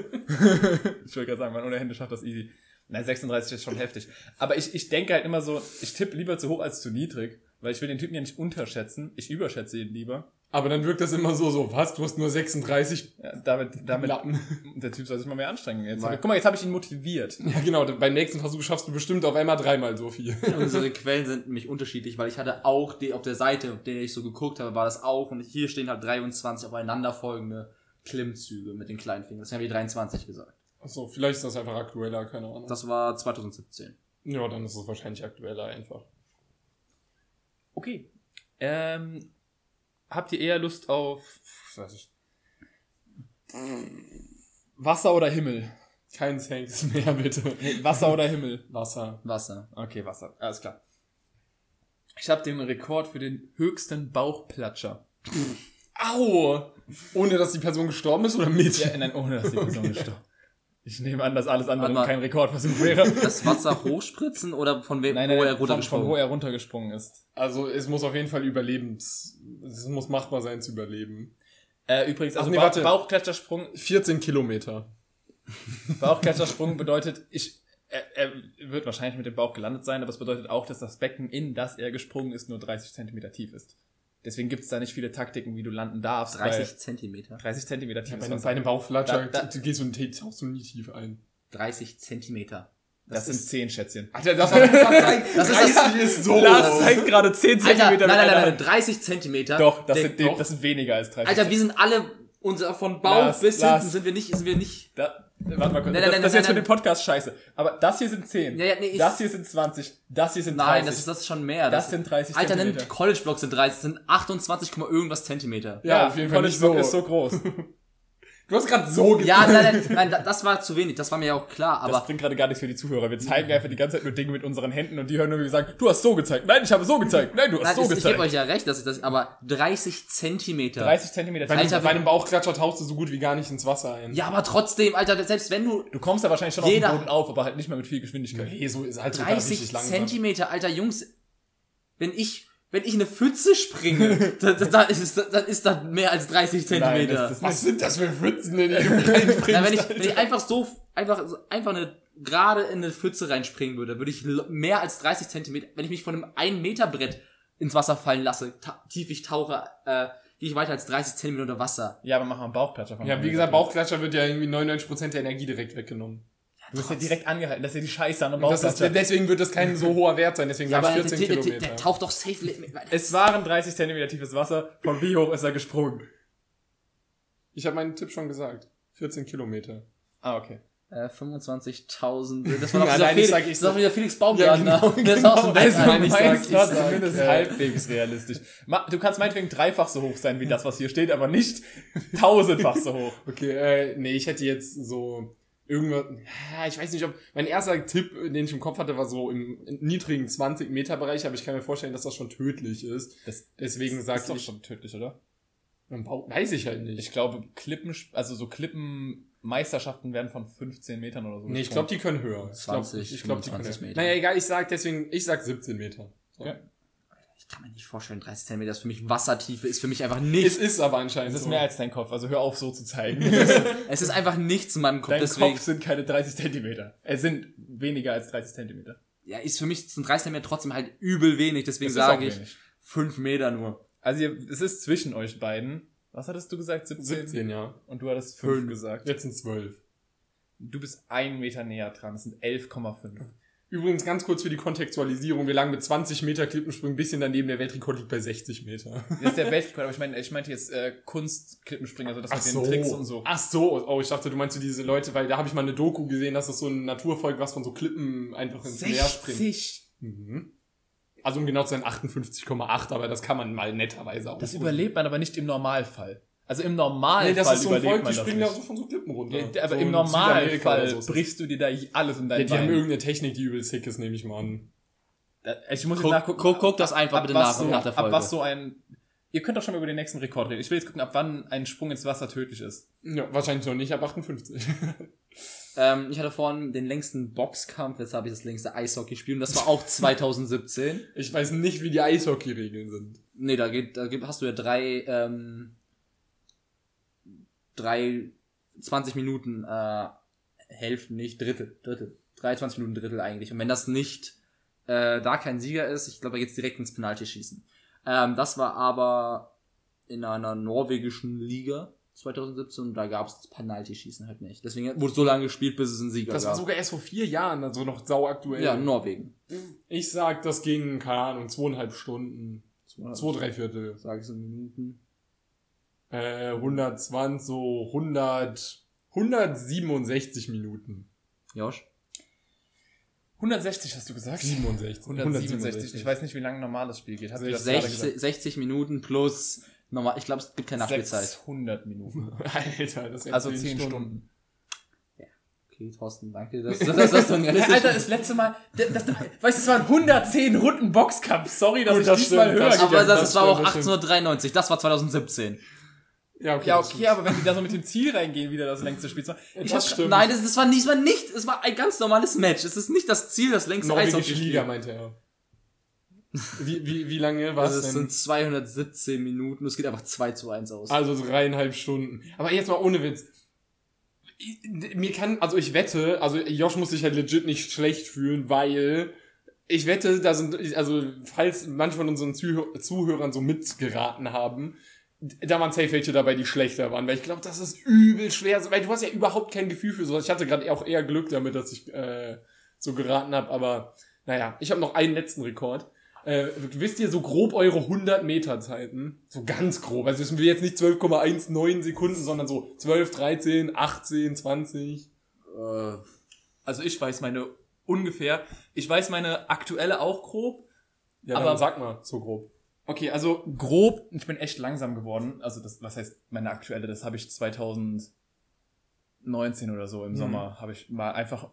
ich wollte gerade sagen, Mann ohne Hände schafft das easy. Nein, 36 ist schon heftig. Aber ich, ich denke halt immer so, ich tippe lieber zu hoch als zu niedrig, weil ich will den Typen ja nicht unterschätzen. Ich überschätze ihn lieber. Aber dann wirkt das immer so, so, was, du hast nur 36 Ja, damit, damit, Lappen. der Typ soll sich mal mehr anstrengen. Jetzt, Weil- guck mal, jetzt habe ich ihn motiviert. Ja, genau. Beim nächsten Versuch schaffst du bestimmt auf einmal dreimal so viel. Unsere Quellen sind nämlich unterschiedlich, weil ich hatte auch die auf der Seite, auf der ich so geguckt habe, war das auch und hier stehen halt 23 aufeinanderfolgende Klimmzüge mit den kleinen Fingern. Das haben wir die 23 gesagt. Achso, vielleicht ist das einfach aktueller, keine Ahnung. Das war 2017. ja, dann ist es wahrscheinlich aktueller einfach. Okay. Ähm, habt ihr eher Lust auf was weiß ich, Wasser oder Himmel? Kein Thanks mehr, bitte. Nee, Wasser oder Himmel? Wasser. Wasser. Okay, Wasser. Alles klar. Ich habe den Rekord für den höchsten Bauchplatscher. Au! Ohne dass die Person gestorben ist oder mit? Ja, nein, ohne dass die Person gestorben Ich nehme an, dass alles andere mal. kein Rekordversuch wäre. Das Wasser hochspritzen oder von wem Nein, wo nein, er von, runtergesprungen von wo er runtergesprungen ist. Also es muss auf jeden Fall überlebens... Es muss machbar sein zu überleben. Äh, übrigens, also nee, warte. Bauchkletschersprung, 14 Kilometer. Bauchkletschersprung bedeutet, ich, er, er wird wahrscheinlich mit dem Bauch gelandet sein, aber es bedeutet auch, dass das Becken, in das er gesprungen ist, nur 30 Zentimeter tief ist. Deswegen gibt es da nicht viele Taktiken, wie du landen darfst. 30 weil Zentimeter. 30 Zentimeter Ja, tief bei, einem, Wasser. bei einem Bauchflatscher, Da- da- du gehst und tauchst du nie tief ein. 30 Zentimeter. Das, sind 10 Schätzchen. Alter, das, das, Das ist das. 30 ist so. Lars zeigt gerade 10 Alter, Zentimeter nein, mit nein, nein, Hand. 30 Zentimeter. Doch, das, Der- sind, doch. das sind weniger als 30 Alter, wir sind alle, unser, von Bauch Lars, bis Lars. hinten sind wir nicht, sind wir nicht. Da, warte mal kurz. Nein, nein, das nein, das ist jetzt für den Podcast scheiße. Aber das hier sind 10. Ja, ja, nee, das hier sind 20. Das hier sind 30. Nein, das ist, das ist schon mehr. Das sind 30 Alter, Zentimeter. nennt College Blocks sind 30, das sind 28, irgendwas Zentimeter. Ja, auf jeden Fall College nicht so. Block ist so groß. Du hast gerade so Ja, nein, nein, nein, da- das war zu wenig, das war mir ja auch klar, Das aber bringt gerade gar nichts für die Zuhörer. Wir zeigen einfach die ganze Zeit nur Dinge mit unseren Händen und die hören nur, wie wir sagen, du hast so gezeigt. Nein, ich habe so gezeigt. Nein, du hast nein, so ich, ich gezeigt. gebe euch ja recht, dass ich das, aber 30 Zentimeter. 30 Zentimeter. Bei, Alter, einem, bei einem Bauchklatscher tauchst du so gut wie gar nicht ins Wasser ein. Ja, aber trotzdem, Alter, selbst wenn du Du kommst da wahrscheinlich schon Jeder- auf den Boden auf, aber halt nicht mehr mit viel Geschwindigkeit. Nee, so ist halt sogar 30 richtig langsam. Zentimeter, Alter, Jungs, wenn ich, wenn ich in eine Pfütze springe, dann, dann, ist, dann ist das mehr als 30 Zentimeter. das ist- Was sind das für Pfützen, in die du reinspringst? Na, wenn ich, wenn ich einfach so, einfach, so- einfach eine, gerade in eine Pfütze reinspringen würde, würde ich mehr als 30 Zentimeter, wenn ich mich von einem 1 Meter Brett ins Wasser fallen lasse, ta tief ich tauche, äh, gehe ich weiter als 30 Zentimeter unter Wasser. Ja, aber mach mal einen Bauchplatscher von ja, wie gesagt, Bauchklatscher wird ja irgendwie 99% der Energie direkt weggenommen. Du wirst ja direkt angehalten. Das ist ja die Scheiße an einem Das ist, deswegen wird das kein so hoher Wert sein, deswegen Ja, sag ich der, 14 der, der, Kilometer. der taucht doch safe. Es waren 30 Zentimeter tiefes Wasser. Von wie hoch ist er gesprungen? ich habe meinen Tipp schon gesagt. 14 Kilometer. Ah, okay. Äh, 25.000. Das war doch Nein, dieser, Felix, sag- ich das ist doch sag- wieder Felix Baumgartner. Ja, genau, Der ist auch so ein Also, Bett- Nein, ich sag- ich war sag, zumindest äh, halbwegs realistisch. Ma- Du kannst meinetwegen dreifach so hoch sein, wie das, was hier steht, aber nicht tausendfach so hoch. Okay, äh, nee, ich hätte jetzt so irgendwas, ja, ich weiß nicht, ob, mein erster Tipp, den ich im Kopf hatte, war so im niedrigen 20 Meter Bereich, aber ich kann mir vorstellen, dass das schon tödlich ist. Das Deswegen ist sag doch ich, schon tödlich, oder? weiß ich halt nicht. Ich glaube, Klippen, also so Klippenmeisterschaften werden von 15 Metern oder so. nee, ich glaube, die können höher. Ich glaub, 20, ich glaub, die können 25 höher. Meter. Naja, egal, ich sag deswegen, ich sag 17 Meter. So. Ja. Ich kann mir nicht vorstellen, 30 Zentimeter ist für mich Wassertiefe, ist für mich einfach Es nichts. ist aber anscheinend Es ist so. mehr als dein Kopf, also hör auf so zu zeigen. Es ist einfach nichts in meinem Kopf, Dein deswegen. Kopf sind keine 30 Zentimeter. Es sind weniger als 30 Zentimeter. Ja, ist für mich sind 30 Zentimeter trotzdem halt übel wenig, deswegen sage ich wenig. 5 Meter nur. Also ihr, es ist zwischen euch beiden. Was hattest du gesagt? 17? 17, ja. Und du hattest 5 Fünf. gesagt. Jetzt sind 12. Du bist ein Meter näher dran. Das sind 11,5. Übrigens ganz kurz für die Kontextualisierung. Wir lagen mit 20 Meter Klippensprung ein bisschen daneben. Der Weltrekord liegt bei 60 Meter. Das ist der Weltrekord, aber ich meine, ich meinte jetzt äh, Kunstklippenspringen, also das mit den Tricks und so. Ach so. Oh, ich dachte, du meinst so diese Leute, weil da habe ich mal eine Doku gesehen, dass das so ein Naturvolk, was von so Klippen einfach ins Meer springt. 60! Mhm. Also um genau zu sein 58,8, aber das kann man mal netterweise auch. Das überlebt man aber nicht im Normalfall. Also im Normalfall Nee, das ist so ein überlebt Volk, man die das springen da nicht. so von so Klippen runter. Ja, aber so im Normalfall so brichst du dir da alles in Ja, dein die haben Bein. irgendeine Technik, die übel sick ist, nehme ich mal an. Ich muss jetzt Guck, nachgucken. guck, guck das einfach ab bitte nach, so, nach der Ab Folge. was so ein. Ihr könnt doch schon mal über den nächsten Rekord reden. Ich will jetzt gucken, ab wann ein Sprung ins Wasser tödlich ist. Ja, wahrscheinlich noch nicht, ab 58. Ähm, ich hatte vorhin den längsten Boxkampf, jetzt habe ich das längste Eishockey-Spiel und das war auch 2017. Ich weiß nicht, wie die Eishockey-Regeln sind. Nee, da geht, da gibt, hast du ja drei, ähm, drei, 20 Minuten, äh, Hälften, nicht Drittel, Drittel. 23 Minuten Drittel eigentlich. Und wenn das nicht, äh, da kein Sieger ist, ich glaube, da geht's direkt ins Penalty-Schießen. Ähm, das war aber in einer norwegischen Liga 2017 und da gab's das Penalty-Schießen halt nicht. Deswegen wurde so lange gespielt, bis es einen Sieger Das war gab. sogar erst vor vier Jahren, also noch sauaktuell. ja, Norwegen. Ich sag, das ging, keine Ahnung, zweieinhalb Stunden. Zwei, drei Viertel. Sag ich so Minuten. Äh, 120, so 100, 167 Minuten. Josh? 160 hast du gesagt? 67. 167. Ich weiß nicht, wie lange ein normales Spiel geht. Habt ihr das gerade 60, 60 Minuten plus normal. Ich glaube, es gibt keine? Nachspielzeit. 600 Minuten. Alter, das wäre Also 10 Stunden. Okay, Thorsten, danke. Das, das, das ist so ein Ja, realistisches- Alter, das letzte Mal, das, das, weißt du, es waren 110 Runden Boxkampf. Sorry, dass Gut, ich das diesmal stimmt, höher das Aber das, das war auch stimmt, das stimmt. 1893, das war 2017. Ja, okay. Ja, das okay, aber wenn die da so mit dem Ziel reingehen, wieder das längste Spiel zu machen. Ich Das hab, stimmt. Nein, das, das war diesmal nicht, es war ein ganz normales Match. Es ist nicht das Ziel, das längste Eishockey-Spiel. Liga, meinte er. Wie, wie, wie lange war Also es denn? sind 217 Minuten, es geht einfach 2 zu 1 aus. Also dreieinhalb Stunden. Aber jetzt mal ohne Witz. Mir kann, also ich wette, also Josh muss sich halt legit nicht schlecht fühlen, weil ich wette, da sind, also falls manche von unseren Zuhör Zuhörern so mitgeraten haben, da waren safe welche dabei, die schlechter waren, weil ich glaube, das ist übel schwer, weil du hast ja überhaupt kein Gefühl für sowas. Ich hatte gerade auch eher Glück damit, dass ich äh, so geraten habe, aber naja, ich habe noch einen letzten Rekord. Äh, wisst ihr so grob eure 100 Meter Zeiten? So ganz grob. Also es sind jetzt nicht 12,19 Sekunden, sondern so 12, 13, 18, 20. Äh, also ich weiß meine ungefähr, ich weiß meine aktuelle auch grob. Ja, Aber- dann sag mal, so grob. Okay, also grob, ich bin echt langsam geworden. Also das, was heißt meine aktuelle, das habe ich 2019 oder so im Mhm. Sommer, habe ich mal einfach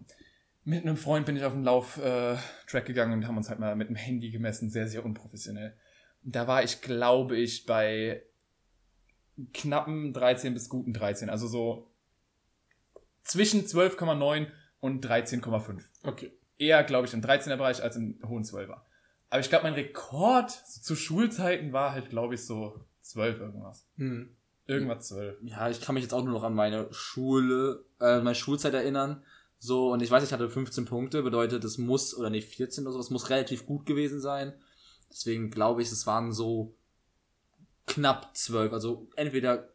mit einem Freund bin ich auf den Lauf-Track äh, gegangen und haben uns halt mal mit dem Handy gemessen, sehr, sehr unprofessionell. Da war ich, glaube ich, bei knappen 13 bis guten 13, also so zwischen 12,9 und 13,5 Okay. eher, glaube ich, im 13er Bereich als im hohen 12er. Aber ich glaube, mein Rekord so zu Schulzeiten war halt, glaube ich, so 12 irgendwas. Hm. Irgendwas 12. ja, ich kann mich jetzt auch nur noch an meine Schule, äh, meine Schulzeit erinnern. So, und ich weiß, ich hatte 15 Punkte, bedeutet, es muss, oder nee, 14 oder so, es muss relativ gut gewesen sein. Deswegen glaube ich, es waren so knapp 12, also entweder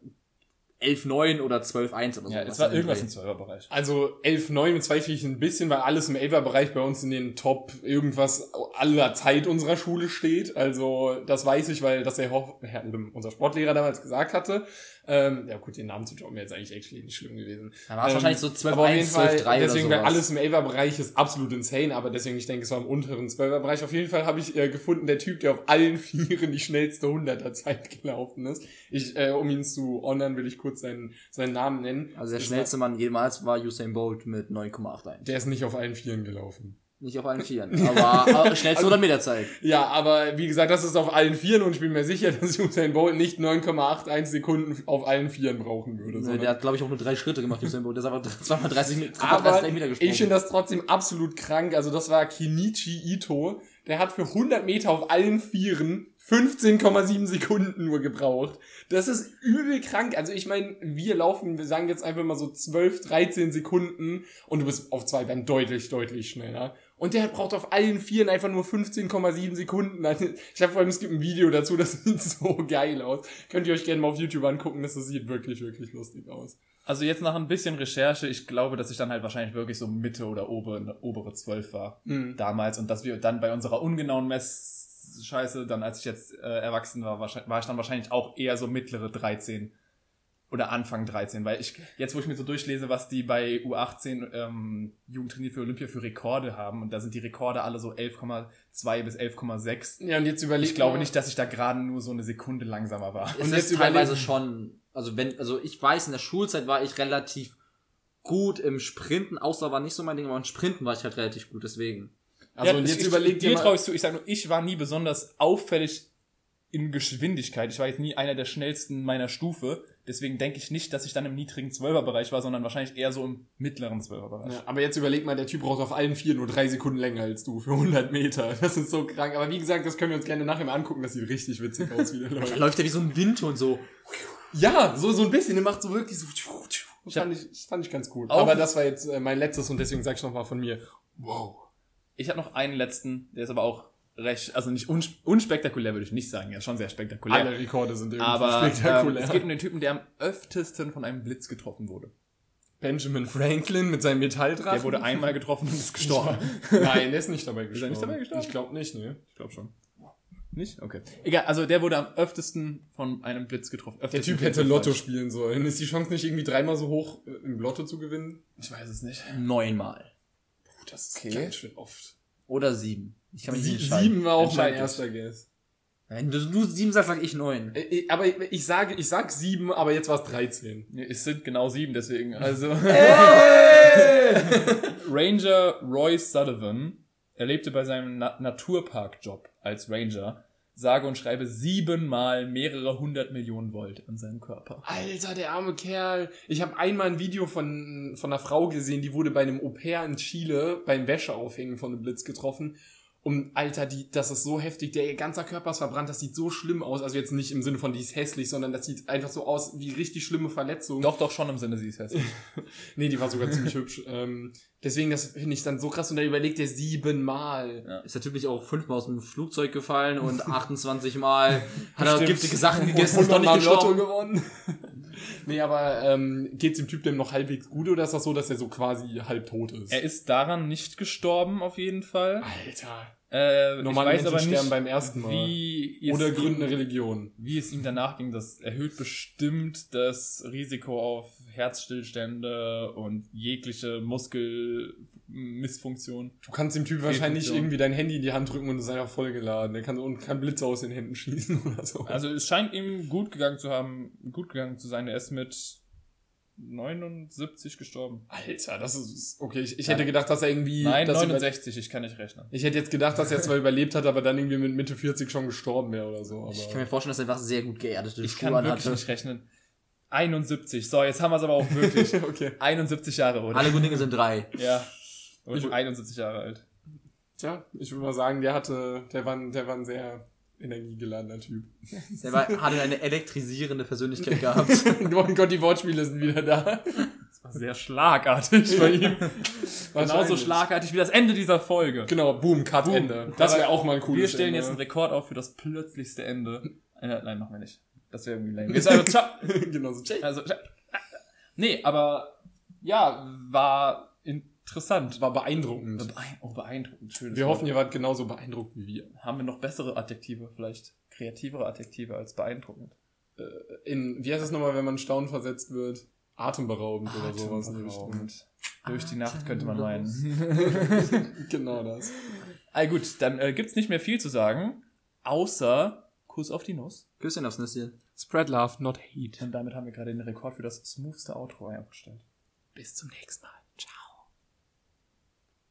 11,9 oder 12,1 oder so. Ja, es war irgendwas im 12er Bereich. Also 11, 9 bezweifle ich ein bisschen, weil alles im 11er Bereich bei uns in den Top irgendwas aller Zeit unserer Schule steht. Also das weiß ich, weil das der Hoff, Herr, unser Sportlehrer damals gesagt hatte. Ähm, ja gut, den Namen zu droppen wäre jetzt eigentlich actually nicht schlimm gewesen. Dann war es Ähm, wahrscheinlich so 12,1, aber auf jeden Fall, 12,3 oder Deswegen, weil alles im 11er Bereich ist absolut insane, aber deswegen, ich denke, es war im unteren 12er Bereich. Auf jeden Fall habe ich äh, gefunden, der Typ, der auf allen Vieren die schnellste 100er Zeit gelaufen ist. Ich, äh, um ihn zu honern, will ich kurz seinen, seinen Namen nennen. Also der Das schnellste Mann jemals war Usain Bolt mit 9,81. Der ist nicht auf allen Vieren gelaufen. Nicht auf allen Vieren, aber, aber schnellste 100 Meter Zeit. Ja, aber wie gesagt, das ist auf allen Vieren und ich bin mir sicher, dass Usain Bolt nicht 9,81 Sekunden auf allen Vieren brauchen würde. Nee, der hat, glaube ich, auch nur drei Schritte gemacht, Usain Bolt. Der ist einfach zweimal 30, Meter- aber 30 Meter gesprungen. ich finde das trotzdem absolut krank. Also das war Kinichi Ito. Der hat für 100 Meter auf allen Vieren 15,7 Sekunden nur gebraucht. Das ist übel krank. Also ich meine, wir laufen, wir sagen jetzt einfach mal so 12, 13 Sekunden und du bist auf zwei Beinen deutlich, deutlich schneller. Und der braucht auf allen Vieren einfach nur 15,7 Sekunden. Also Ich habe vor allem, es gibt ein Video dazu, das sieht so geil aus. Könnt ihr euch gerne mal auf YouTube angucken, das sieht wirklich, wirklich lustig aus. Also jetzt nach ein bisschen Recherche, ich glaube, dass ich dann halt wahrscheinlich wirklich so Mitte oder obere, obere 12 war Mhm. damals und dass wir dann bei unserer ungenauen Messscheiße, dann als ich jetzt äh, erwachsen war, wahrscheinlich, war ich dann wahrscheinlich auch eher so mittlere 13 oder Anfang 13, weil ich jetzt, wo ich mir so durchlese, was die bei U18 ähm, Jugendtrainier für Olympia für Rekorde haben und da sind die Rekorde alle so 11,2 bis 11,6. Ja, und jetzt überleg Ich glaube nicht, dass ich da gerade nur so eine Sekunde langsamer war. es Und ist jetzt überlegen- teilweise schon, also wenn, also ich weiß, in der Schulzeit war ich relativ gut im Sprinten, außer war nicht so mein Ding, aber im Sprinten war ich halt relativ gut, deswegen. Also Ja, und jetzt ich, überlegt dir ihr traue ich zu, ich sage nur, ich war nie besonders auffällig in Geschwindigkeit. Ich war jetzt nie einer der schnellsten meiner Stufe. Deswegen denke ich nicht, dass ich dann im niedrigen Zwölferbereich war, sondern wahrscheinlich eher so im mittleren Zwölferbereich. ja, aber jetzt überleg mal, der Typ braucht auf allen vier nur drei Sekunden länger als du für 100 Meter. Das ist so krank. Aber wie gesagt, das können wir uns gerne nachher mal angucken. Das sieht richtig witzig aus, wie der Da läuft. läuft er wie so ein Wind und so. Ja, so, so ein bisschen. Der macht so wirklich so. Das fand ich, das fand ich ganz cool. Auch- Aber das war jetzt äh, mein letztes und deswegen sag ich nochmal von mir. Wow. Ich habe noch einen letzten, der ist aber auch recht, also nicht uns, unspektakulär, würde ich nicht sagen. Ja, schon sehr spektakulär. Alle Rekorde sind irgendwie aber ähm, spektakulär. es geht um den Typen, der am öftesten von einem Blitz getroffen wurde. Benjamin Franklin mit seinem Metalldraht. Der wurde einmal getroffen und ist gestorben. Nein, der ist nicht dabei gestorben. er nicht dabei gestorben? Ich glaube nicht, ne. Ich glaube schon. Nicht? Okay. Egal, also der wurde am öftesten von einem Blitz getroffen. Der Öftesten Typ klingt hätte Lotto falsch. spielen sollen. Ist die Chance nicht irgendwie dreimal so hoch, äh, im Lotto zu gewinnen? Ich weiß es nicht. Neunmal. Das ist Okay. ganz schön oft. Oder sieben. Ich kann mich Sie nicht entscheiden. sieben war auch mein erster Guess. Wenn du, du sieben sagst, sag ich neun. Äh, äh, Aber ich, ich sage, ich sag sieben, aber jetzt war es 13. Nee, es sind genau sieben, deswegen. Also. Ranger Roy Sullivan erlebte bei seinem Na Naturparkjob als Ranger sage und schreibe siebenmal mehrere hundert Millionen Volt an seinem Körper. Alter, der arme Kerl. Ich habe einmal ein Video von, von einer Frau gesehen, die wurde bei einem Au-pair in Chile beim Wäscheaufhängen von einem Blitz getroffen. Und Alter, die, das ist so heftig. Der ihr ganzer Körper ist verbrannt. Das sieht so schlimm aus. Also jetzt nicht im Sinne von, die ist hässlich, sondern das sieht einfach so aus wie richtig schlimme Verletzungen. Doch, doch, schon im Sinne, sie ist hässlich. Nee, die war sogar ziemlich hübsch. Ähm, deswegen, das finde ich dann so krass. Und da überlegt er siebenmal. Ist der Typ nicht auch fünfmal aus dem Flugzeug gefallen und 28 Mal hat er giftige Sachen gegessen Und und doch nicht gestorben. gewonnen. nee, aber ähm, geht's dem Typ denn noch halbwegs gut oder ist das so, dass er so quasi halb tot ist? er ist daran nicht gestorben, auf jeden Fall. Alter. Äh, Normale Menschen aber sterben nicht, beim ersten Mal. wie es Oder ihm- gründen eine Religion. wie es ihm danach ging, das erhöht bestimmt das Risiko auf Herzstillstände und jegliche Muskelmissfunktion. Du kannst dem Typ wahrscheinlich irgendwie dein Handy in die Hand drücken und es ist einfach vollgeladen. Der kann und kann Blitze aus den Händen schießen oder so. Also es scheint ihm gut gegangen zu haben, gut gegangen zu sein. Er ist mit 79 gestorben. Alter, das ist okay. Ich, ich hätte gedacht, dass er irgendwie. Nein, dass er- 69, ich kann nicht rechnen. Ich hätte jetzt gedacht, dass er zwar überlebt hat, aber dann irgendwie mit Mitte 40 schon gestorben wäre oder so. Aber Ich kann mir vorstellen, dass er einfach sehr gut geerdete Ich Schuhe kann wirklich nicht rechnen. 71. So, jetzt haben wir es aber auch wirklich. okay. 71 Jahre, oder? Alle guten Dinge sind drei. Ja. Und Ich- 71 Jahre alt. Tja, ich würde mal sagen, der hatte, der war, ein- der war ein sehr energiegeladener Typ. Der war, hatte eine elektrisierende Persönlichkeit gehabt. oh mein Gott, die Wortspiele sind wieder da. Das war sehr schlagartig bei ihm. Genauso schlagartig wie das Ende dieser Folge. Genau, boom, Cut, Boom. Ende. Das wäre auch mal ein cooles Wir stellen Ende. jetzt einen Rekord auf für das plötzlichste Ende. Äh, nein, machen wir nicht. Das wäre irgendwie lame. Jetzt einfach, ciao. genau so. Tschüss. Also, ciao. nee, aber ja, war interessant. War beeindruckend. Beein oh, beeindruckend. Schön. Wir hoffen, ihr wart genauso beeindruckt wie wir. haben wir noch bessere Adjektive, vielleicht kreativere Adjektive als beeindruckend. In, wie heißt es nochmal, wenn man staunen versetzt wird? Atemberaubend oder sowas. Atemberaubend. Durch die Nacht könnte man meinen. Genau das. ah, gut, dann äh, gibt's nicht mehr viel zu sagen, außer Kuss auf die Nuss. Küsschen aufs Nüsschen. Spread love, not hate. Und damit haben wir gerade den Rekord für das smoothste Outro aufgestellt. Bis zum nächsten Mal.